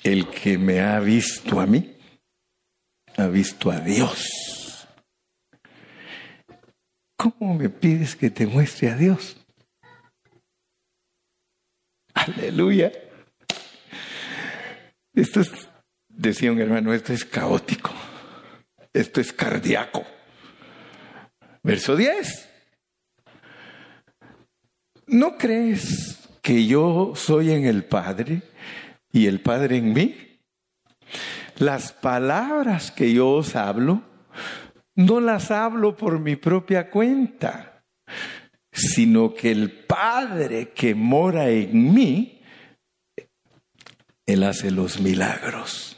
Speaker 1: El que me ha visto a mí, ha visto a Dios. ¿Cómo me pides que te muestre a Dios? Aleluya. Esto es, decía un hermano, esto es caótico. Esto es cardíaco. Verso 10. ¿No crees que yo soy en el Padre y el Padre en mí? Las palabras que yo os hablo, no las hablo por mi propia cuenta, sino que el Padre que mora en mí, Él hace los milagros.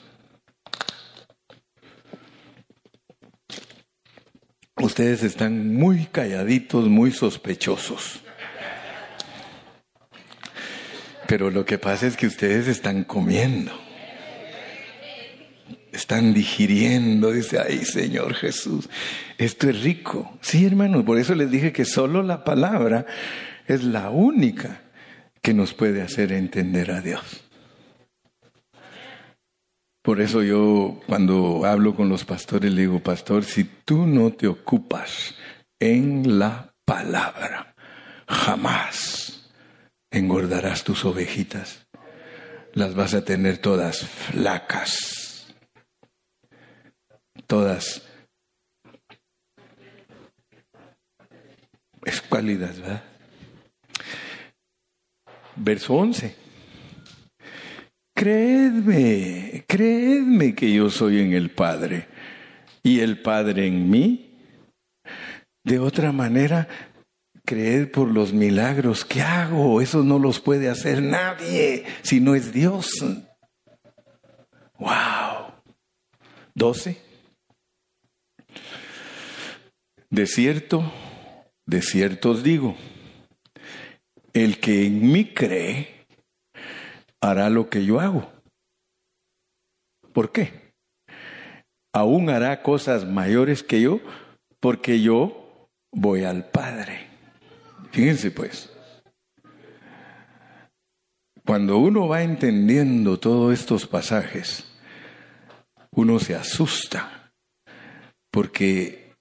Speaker 1: Ustedes están muy calladitos, muy sospechosos. Pero lo que pasa es que ustedes están comiendo. Están digiriendo, dice, ay Señor Jesús, esto es rico. Sí, hermano, por eso les dije que solo la palabra es la única que nos puede hacer entender a Dios. Por eso yo cuando hablo con los pastores le digo, pastor, si tú no te ocupas en la palabra, jamás engordarás tus ovejitas. Las vas a tener todas flacas, todas escuálidas, ¿verdad? Verso 11. Creedme, creedme que yo soy en el Padre y el Padre en mí. De otra manera, creed por los milagros que hago. Eso no los puede hacer nadie si no es Dios. Wow. 12. De cierto, de cierto os digo, el que en mí cree, hará lo que yo hago. ¿Por qué? Aún hará cosas mayores que yo porque yo voy al Padre. Fíjense pues, cuando uno va entendiendo todos estos pasajes, uno se asusta porque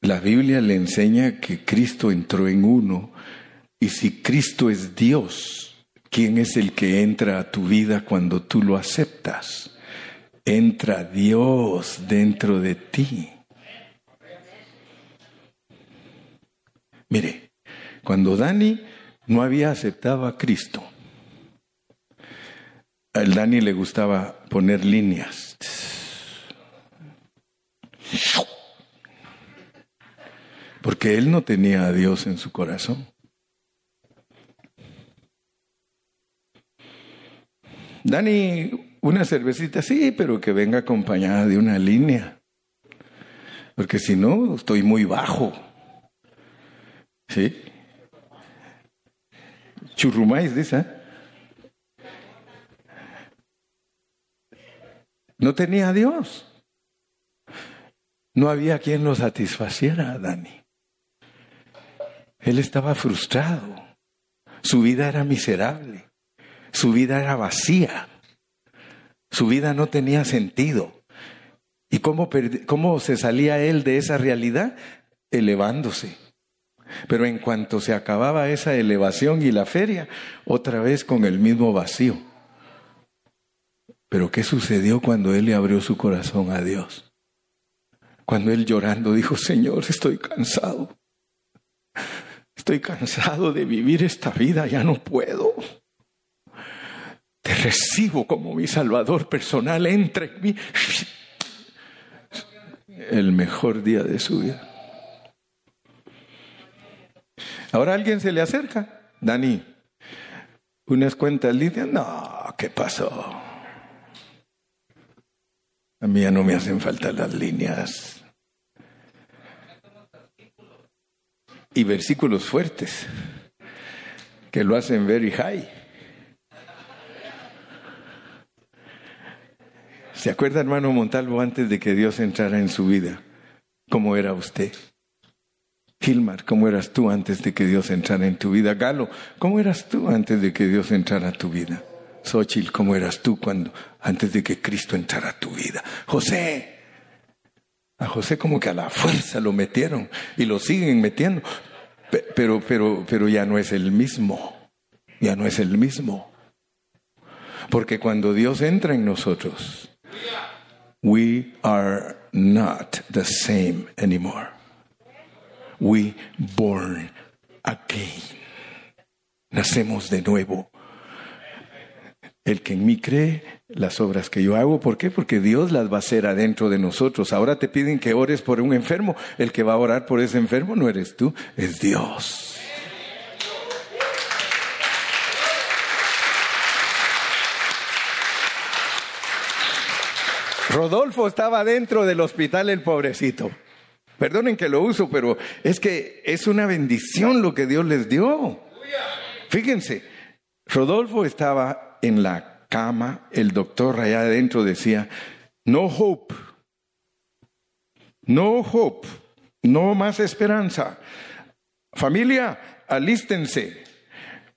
Speaker 1: la Biblia le enseña que Cristo entró en uno y si Cristo es Dios, ¿Quién es el que entra a tu vida cuando tú lo aceptas? Entra Dios dentro de ti. Mire, cuando Dani no había aceptado a Cristo, al Dani le gustaba poner líneas. Porque él no tenía a Dios en su corazón. Dani, una cervecita, sí, pero que venga acompañada de una línea. Porque si no, estoy muy bajo. ¿Sí? Churrumáis, dice. No tenía a Dios. No había quien lo satisfaciera a Dani. Él estaba frustrado. Su vida era miserable. Su vida era vacía. Su vida no tenía sentido. ¿Y cómo, cómo se salía él de esa realidad? Elevándose, Pero en cuanto se acababa esa elevación y la feria, otra vez con el mismo vacío. Pero ¿qué sucedió cuando él le abrió su corazón a Dios? Cuando él llorando dijo, Señor, estoy cansado. Estoy cansado de vivir esta vida, ya no puedo. Te recibo como mi Salvador personal, entra en mí. El mejor día de su vida. Ahora alguien se le acerca, Dani, unas cuentas líneas, no, ¿qué pasó? A mí ya no me hacen falta las líneas. Y versículos fuertes que lo hacen very high. ¿Se acuerda, hermano Montalvo, antes de que Dios entrara en su vida? ¿Cómo era usted? Gilmar, ¿cómo eras tú antes de que Dios entrara en tu vida? Galo, ¿cómo eras tú antes de que Dios entrara a tu vida? Xochitl, ¿cómo eras tú cuando, antes de que Cristo entrara a tu vida? José, a José como que a la fuerza lo metieron y lo siguen metiendo, pero, pero, pero ya no es el mismo, ya no es el mismo. Porque cuando Dios entra en nosotros, we are not the same anymore we born again. Nacemos de nuevo. El que en mí cree, las obras que yo hago, ¿por qué? Porque Dios las va a hacer adentro de nosotros. Ahora te piden que ores por un enfermo. El que va a orar por ese enfermo no eres tú, es Dios. Rodolfo estaba dentro del hospital, el pobrecito. Perdonen que lo uso, pero es que es una bendición lo que Dios les dio. Fíjense, Rodolfo estaba en la cama, el doctor allá adentro decía, no hope, no hope, no más esperanza. Familia, alístense.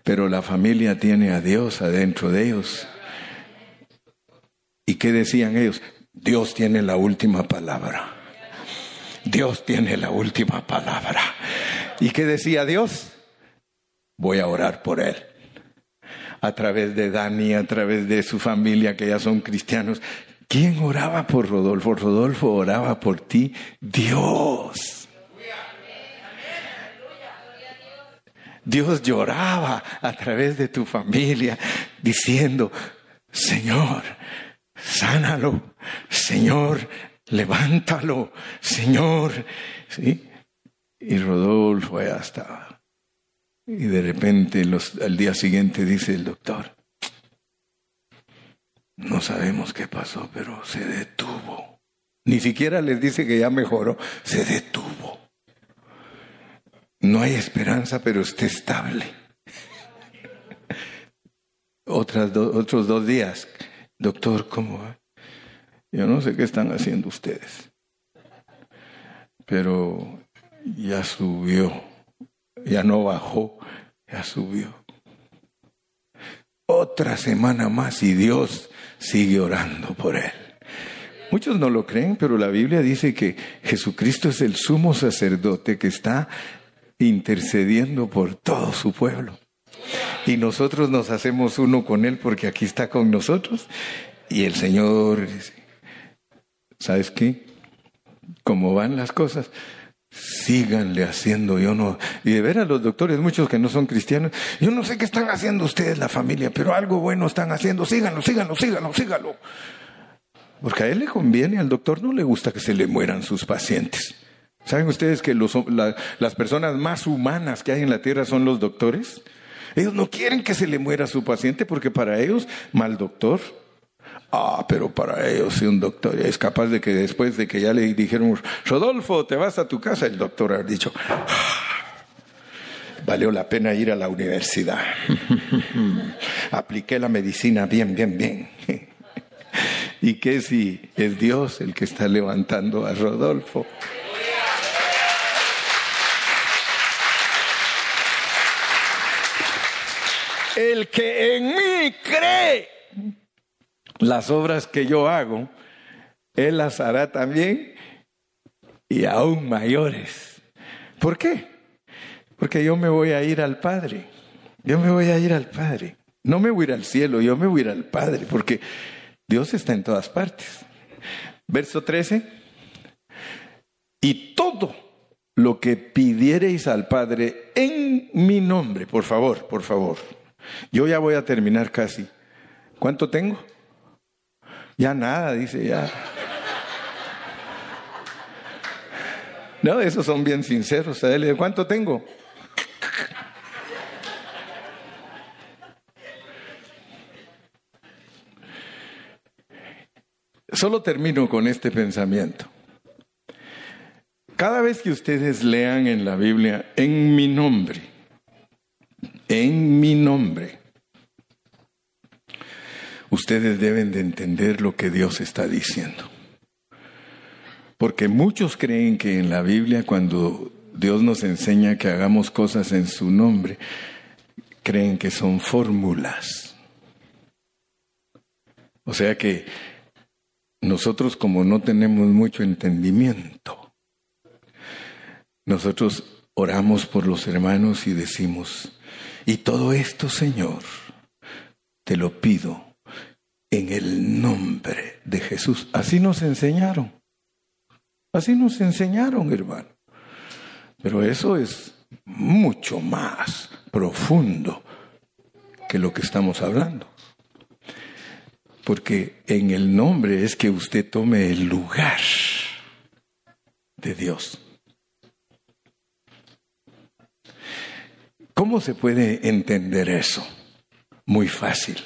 Speaker 1: Pero la familia tiene a Dios adentro de ellos. ¿Y qué decían ellos? Dios tiene la última palabra. Dios tiene la última palabra. ¿Y qué decía Dios? Voy a orar por él. A través de Dani, a través de su familia, que ya son cristianos. ¿Quién oraba por Rodolfo? Rodolfo oraba por ti. Dios. Dios lloraba a través de tu familia diciendo, Señor, sánalo, Señor, levántalo, Señor. ¿Sí? Y Rodolfo ya estaba. Y de repente al día siguiente dice el doctor, no sabemos qué pasó, pero se detuvo. Ni siquiera les dice que ya mejoró, se detuvo. No hay esperanza, pero está estable. Otros dos días, doctor, ¿cómo va? Yo no sé qué están haciendo ustedes, pero ya subió, ya no bajó, ya subió. Otra semana más y Dios sigue orando por él. Muchos no lo creen, pero la Biblia dice que Jesucristo es el sumo sacerdote que está intercediendo por todo su pueblo. Y nosotros nos hacemos uno con Él porque aquí está con nosotros. Y el Señor ¿sabes qué? Como van las cosas, síganle haciendo. Yo no, y de ver a los doctores, muchos que no son cristianos, yo no sé qué están haciendo ustedes, la familia, pero algo bueno están haciendo. Síganlo, síganlo, síganlo, síganlo. Porque a él le conviene, al doctor no le gusta que se le mueran sus pacientes. ¿Saben ustedes que los, las personas más humanas que hay en la tierra son los doctores? Ellos no quieren que se le muera su paciente porque para ellos, mal doctor, Ah, pero para ellos si un doctor es capaz de que después de que ya le dijeron, Rodolfo, te vas a tu casa, el doctor ha dicho, ah, valió la pena ir a la universidad. Apliqué la medicina bien, bien, bien. ¿Y qué si es Dios el que está levantando a Rodolfo? El que en mí cree las obras que yo hago, Él las hará también y aún mayores. ¿Por qué? Porque yo me voy a ir al Padre. Yo me voy a ir al Padre. No me voy a ir al cielo, yo me voy a ir al Padre, porque Dios está en todas partes. Verso 13. Y todo lo que pidiereis al Padre en mi nombre, por favor, por favor. Yo ya voy a terminar casi. ¿Cuánto tengo? Ya nada, dice ya. No, esos son bien sinceros. Él, ¿cuánto tengo? Solo termino con este pensamiento. Cada vez que ustedes lean en la Biblia en mi nombre, en mi nombre, ustedes deben de entender lo que Dios está diciendo. Porque muchos creen que en la Biblia cuando Dios nos enseña que hagamos cosas en su nombre, creen que son fórmulas. O sea que nosotros como no tenemos mucho entendimiento, nosotros oramos por los hermanos y decimos, y todo esto, Señor, te lo pido en el nombre de Jesús. Así nos enseñaron. Así nos enseñaron, hermano. Pero eso es mucho más profundo que lo que estamos hablando. Porque en el nombre es que usted tome el lugar de Dios. ¿Cómo se puede entender eso? Muy fácil.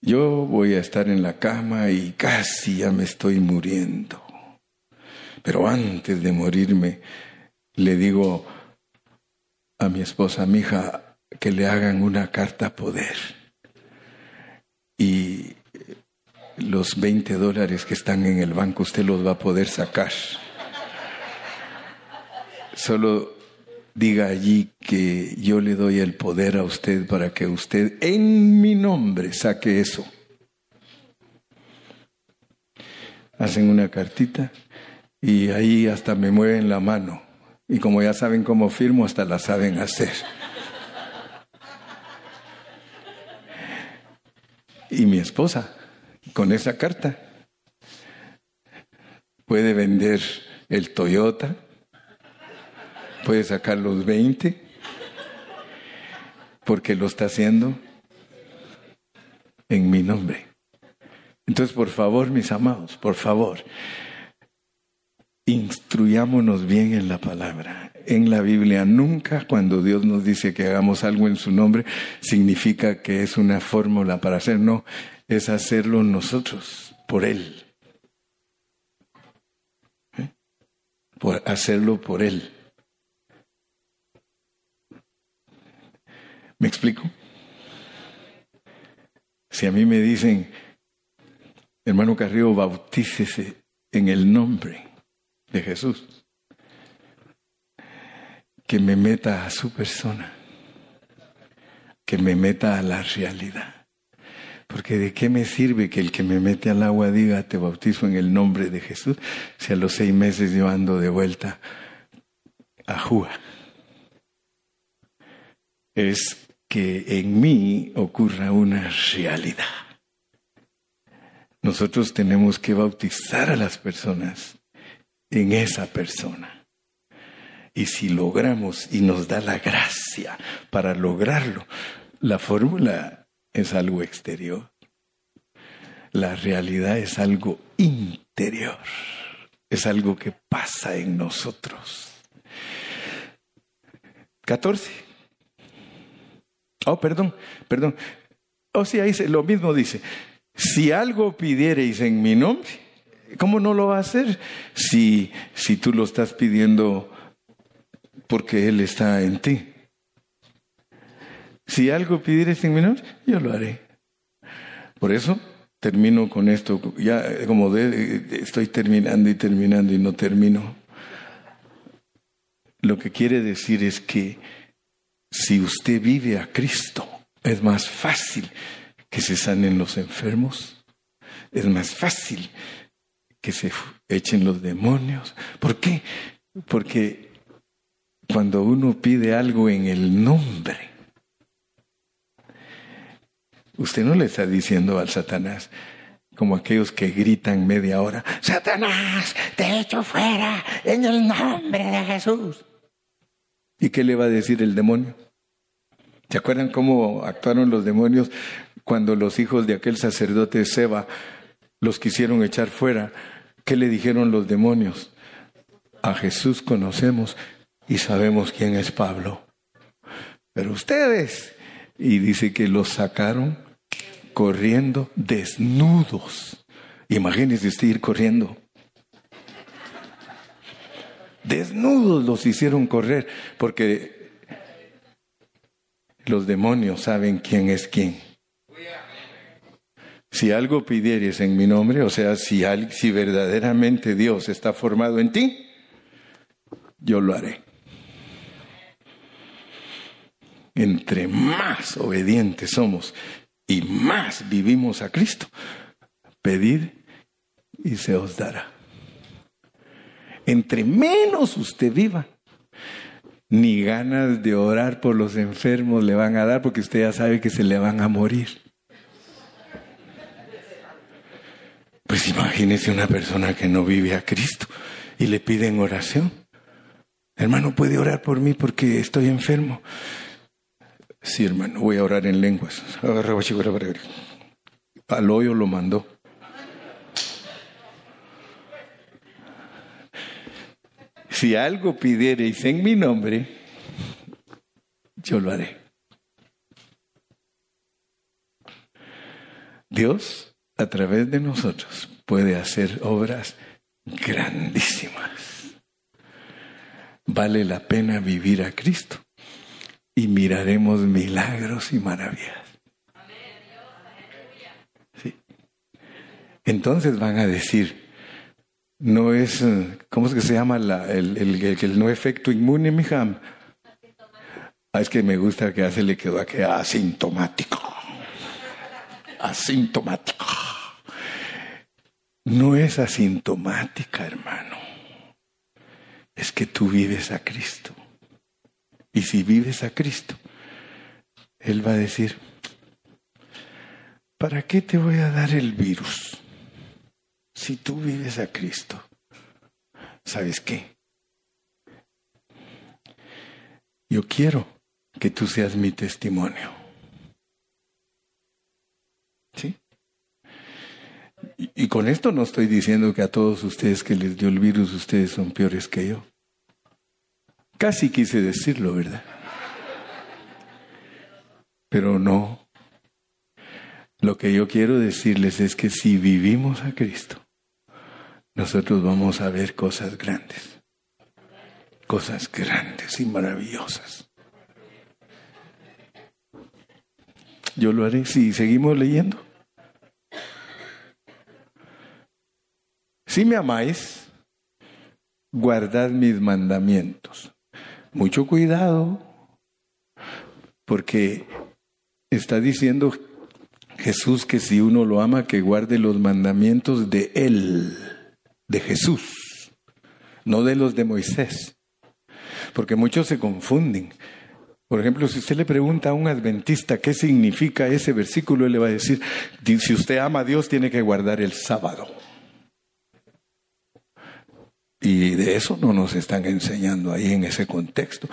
Speaker 1: Yo voy a estar en la cama y casi ya me estoy muriendo. Pero antes de morirme, le digo a mi esposa, mi hija, que le hagan una carta poder y los 20 dólares que están en el banco usted los va a poder sacar. Solo diga allí que yo le doy el poder a usted para que usted en mi nombre saque eso. Hacen una cartita y ahí hasta me mueven la mano. Y como ya saben cómo firmo, hasta la saben hacer. Y mi esposa, con esa carta, puede vender el Toyota, puede sacar los 20, porque lo está haciendo en mi nombre. Entonces, por favor, mis amados, por favor, instruyámonos bien en la palabra. En la Biblia nunca cuando Dios nos dice que hagamos algo en su nombre significa que es una fórmula para hacer, no, es hacerlo nosotros, por Él. ¿Eh? Por hacerlo por Él. ¿Me explico? Si a mí me dicen, hermano Carrillo, bautícese en el nombre de Jesús, que me meta a su persona, que me meta a la realidad. Porque de qué me sirve que el que me mete al agua diga, te bautizo en el nombre de Jesús, si a los seis meses yo ando de vuelta a Júa. Es que en mí ocurra una realidad. Nosotros tenemos que bautizar a las personas en esa persona. Y si logramos y nos da la gracia para lograrlo, la fórmula es algo exterior. La realidad es algo interior. Es algo que pasa en nosotros. 14. Oh, perdón, perdón. Oh, sí, ahí lo mismo dice. Si algo pidiereis en mi nombre, ¿Cómo no lo va a hacer si, si tú lo estás pidiendo porque Él está en ti? Si algo pidieres en mi nombre, yo lo haré. Por eso termino con esto. Ya como estoy terminando y terminando y no termino. Lo que quiere decir es que si usted vive a Cristo, es más fácil que se sanen los enfermos. Es más fácil que se echen los demonios. ¿Por qué? Porque cuando uno pide algo en el nombre. Usted no le está diciendo al Satanás, como aquellos que gritan media hora, Satanás, te echo fuera en el nombre de Jesús. ¿Y qué le va a decir el demonio? ¿Se acuerdan cómo actuaron los demonios cuando los hijos de aquel sacerdote Seba los quisieron echar fuera? ¿Qué le dijeron los demonios? A Jesús conocemos y sabemos quién es Pablo. Pero ustedes, y dice que los sacaron corriendo desnudos. Imagínense usted ir corriendo. Desnudos los hicieron correr, porque los demonios saben quién es quién. Si algo pidieres en mi nombre, o sea, si, si verdaderamente Dios está formado en ti, yo lo haré. Entre más obedientes somos y más vivimos a Cristo, pedid y se os dará. Entre menos usted viva, ni ganas de orar por los enfermos le van a dar porque usted ya sabe que se le van a morir. Pues imagínese una persona que no vive a Cristo y le piden oración. Hermano, puede orar por mí porque estoy enfermo. Sí, hermano, voy a orar en lenguas. Al hoyo lo mandó. Si algo pidiereis en mi nombre, yo lo haré. Dios, a través de nosotros, puede hacer obras grandísimas. Vale la pena vivir a Cristo y miraremos milagros y maravillas. Entonces van a decir, no es, ¿cómo es que se llama el, el, no efecto inmune, mijam? Ah, es que me gusta que hace le quedó aquí asintomático. Asintomático. No es asintomática, hermano. Es que tú vives a Cristo. Y si vives a Cristo, Él va a decir, ¿para qué te voy a dar el virus si tú vives a Cristo? ¿Sabes qué? Yo quiero que tú seas mi testimonio. ¿Sí? Y, y, con esto no estoy diciendo que a todos ustedes que les dio el virus ustedes son peores que yo. Casi quise decirlo, ¿verdad? Pero no. Lo que yo quiero decirles es que si vivimos a Cristo, nosotros vamos a ver cosas grandes. Cosas grandes y maravillosas. Yo lo haré si seguimos leyendo. Si me amáis, guardad mis mandamientos. Mucho cuidado, porque está diciendo Jesús que si uno lo ama, que guarde los mandamientos de Él, de Jesús, no de los de Moisés. Porque muchos se confunden. Por ejemplo, si usted le pregunta a un adventista qué significa ese versículo, él le va a decir, si usted ama a Dios, tiene que guardar el sábado. Y de eso no nos están enseñando ahí en ese contexto.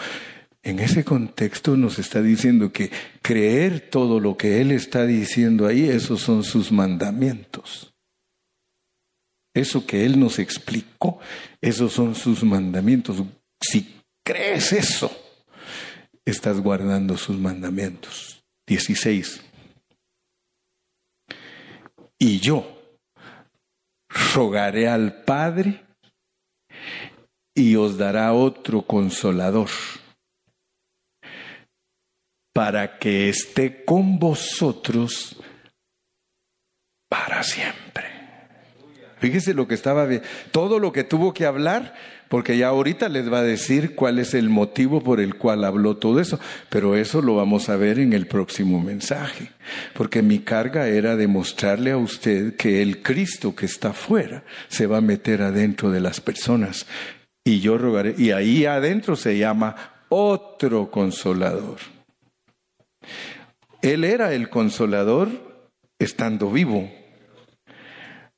Speaker 1: En ese contexto nos está diciendo que creer todo lo que Él está diciendo ahí, esos son sus mandamientos. Eso que Él nos explicó, esos son sus mandamientos. Si crees eso, estás guardando sus mandamientos. 16. Y yo rogaré al Padre y os dará otro consolador para que esté con vosotros para siempre. Fíjese lo que estaba todo lo que tuvo que hablar, porque ya ahorita les va a decir cuál es el motivo por el cual habló todo eso, pero eso lo vamos a ver en el próximo mensaje, porque mi carga era demostrarle a usted que el Cristo que está fuera se va a meter adentro de las personas y yo rogaré. Y ahí adentro se llama otro consolador. Él era el consolador estando vivo,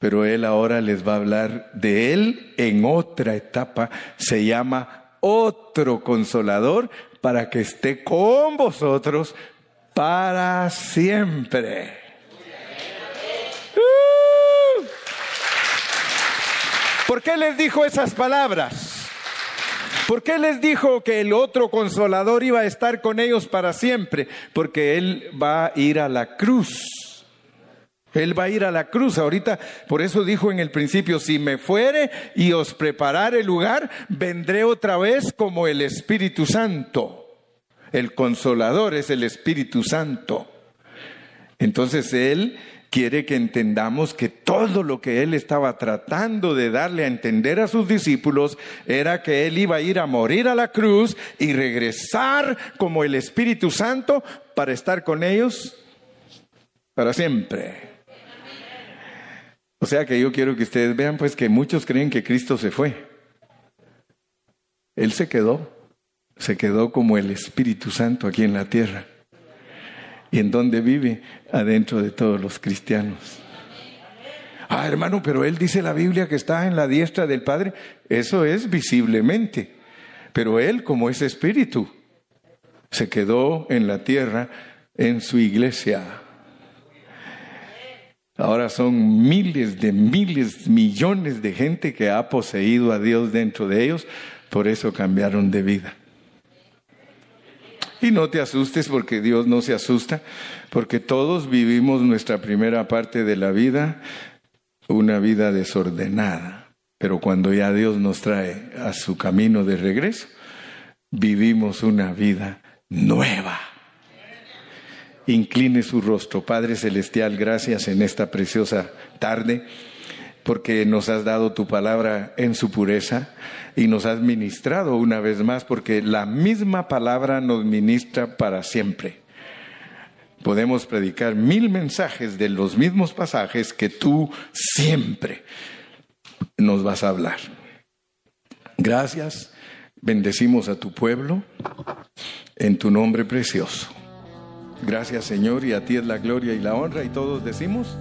Speaker 1: pero Él ahora les va a hablar de Él en otra etapa. Se llama otro consolador para que esté con vosotros para siempre. ¡Uh! ¿Por qué les dijo esas palabras? ¿Por qué les dijo que el otro consolador iba a estar con ellos para siempre? Porque Él va a ir a la cruz. Él va a ir a la cruz. Ahorita, por eso dijo en el principio, si me fuere y os preparare lugar, vendré otra vez como el Espíritu Santo. El consolador es el Espíritu Santo. Entonces Él quiere que entendamos que todo lo que Él estaba tratando de darle a entender a sus discípulos era que Él iba a ir a morir a la cruz y regresar como el Espíritu Santo para estar con ellos para siempre. O sea que yo quiero que ustedes vean pues que muchos creen que Cristo se fue. Él se quedó se quedó como el Espíritu Santo aquí en la tierra. ¿Y en dónde vive? Adentro de todos los cristianos. Ah, hermano, pero él dice la Biblia que está en la diestra del Padre. Eso es visiblemente. Pero él, como es espíritu, se quedó en la tierra en su iglesia. Ahora son miles de miles, millones de gente que ha poseído a Dios dentro de ellos, por eso cambiaron de vida. Y no te asustes porque Dios no se asusta, porque todos vivimos nuestra primera parte de la vida, una vida desordenada. Pero cuando ya Dios nos trae a su camino de regreso, vivimos una vida nueva. Incline su rostro, Padre Celestial, gracias en esta preciosa tarde porque nos has dado tu palabra en su pureza y nos has ministrado una vez más, porque la misma palabra nos ministra para siempre. Podemos predicar mil mensajes de los mismos pasajes que tú siempre nos vas a hablar. Gracias, bendecimos a tu pueblo en tu nombre precioso. Gracias Señor y a ti es la gloria y la honra y todos decimos.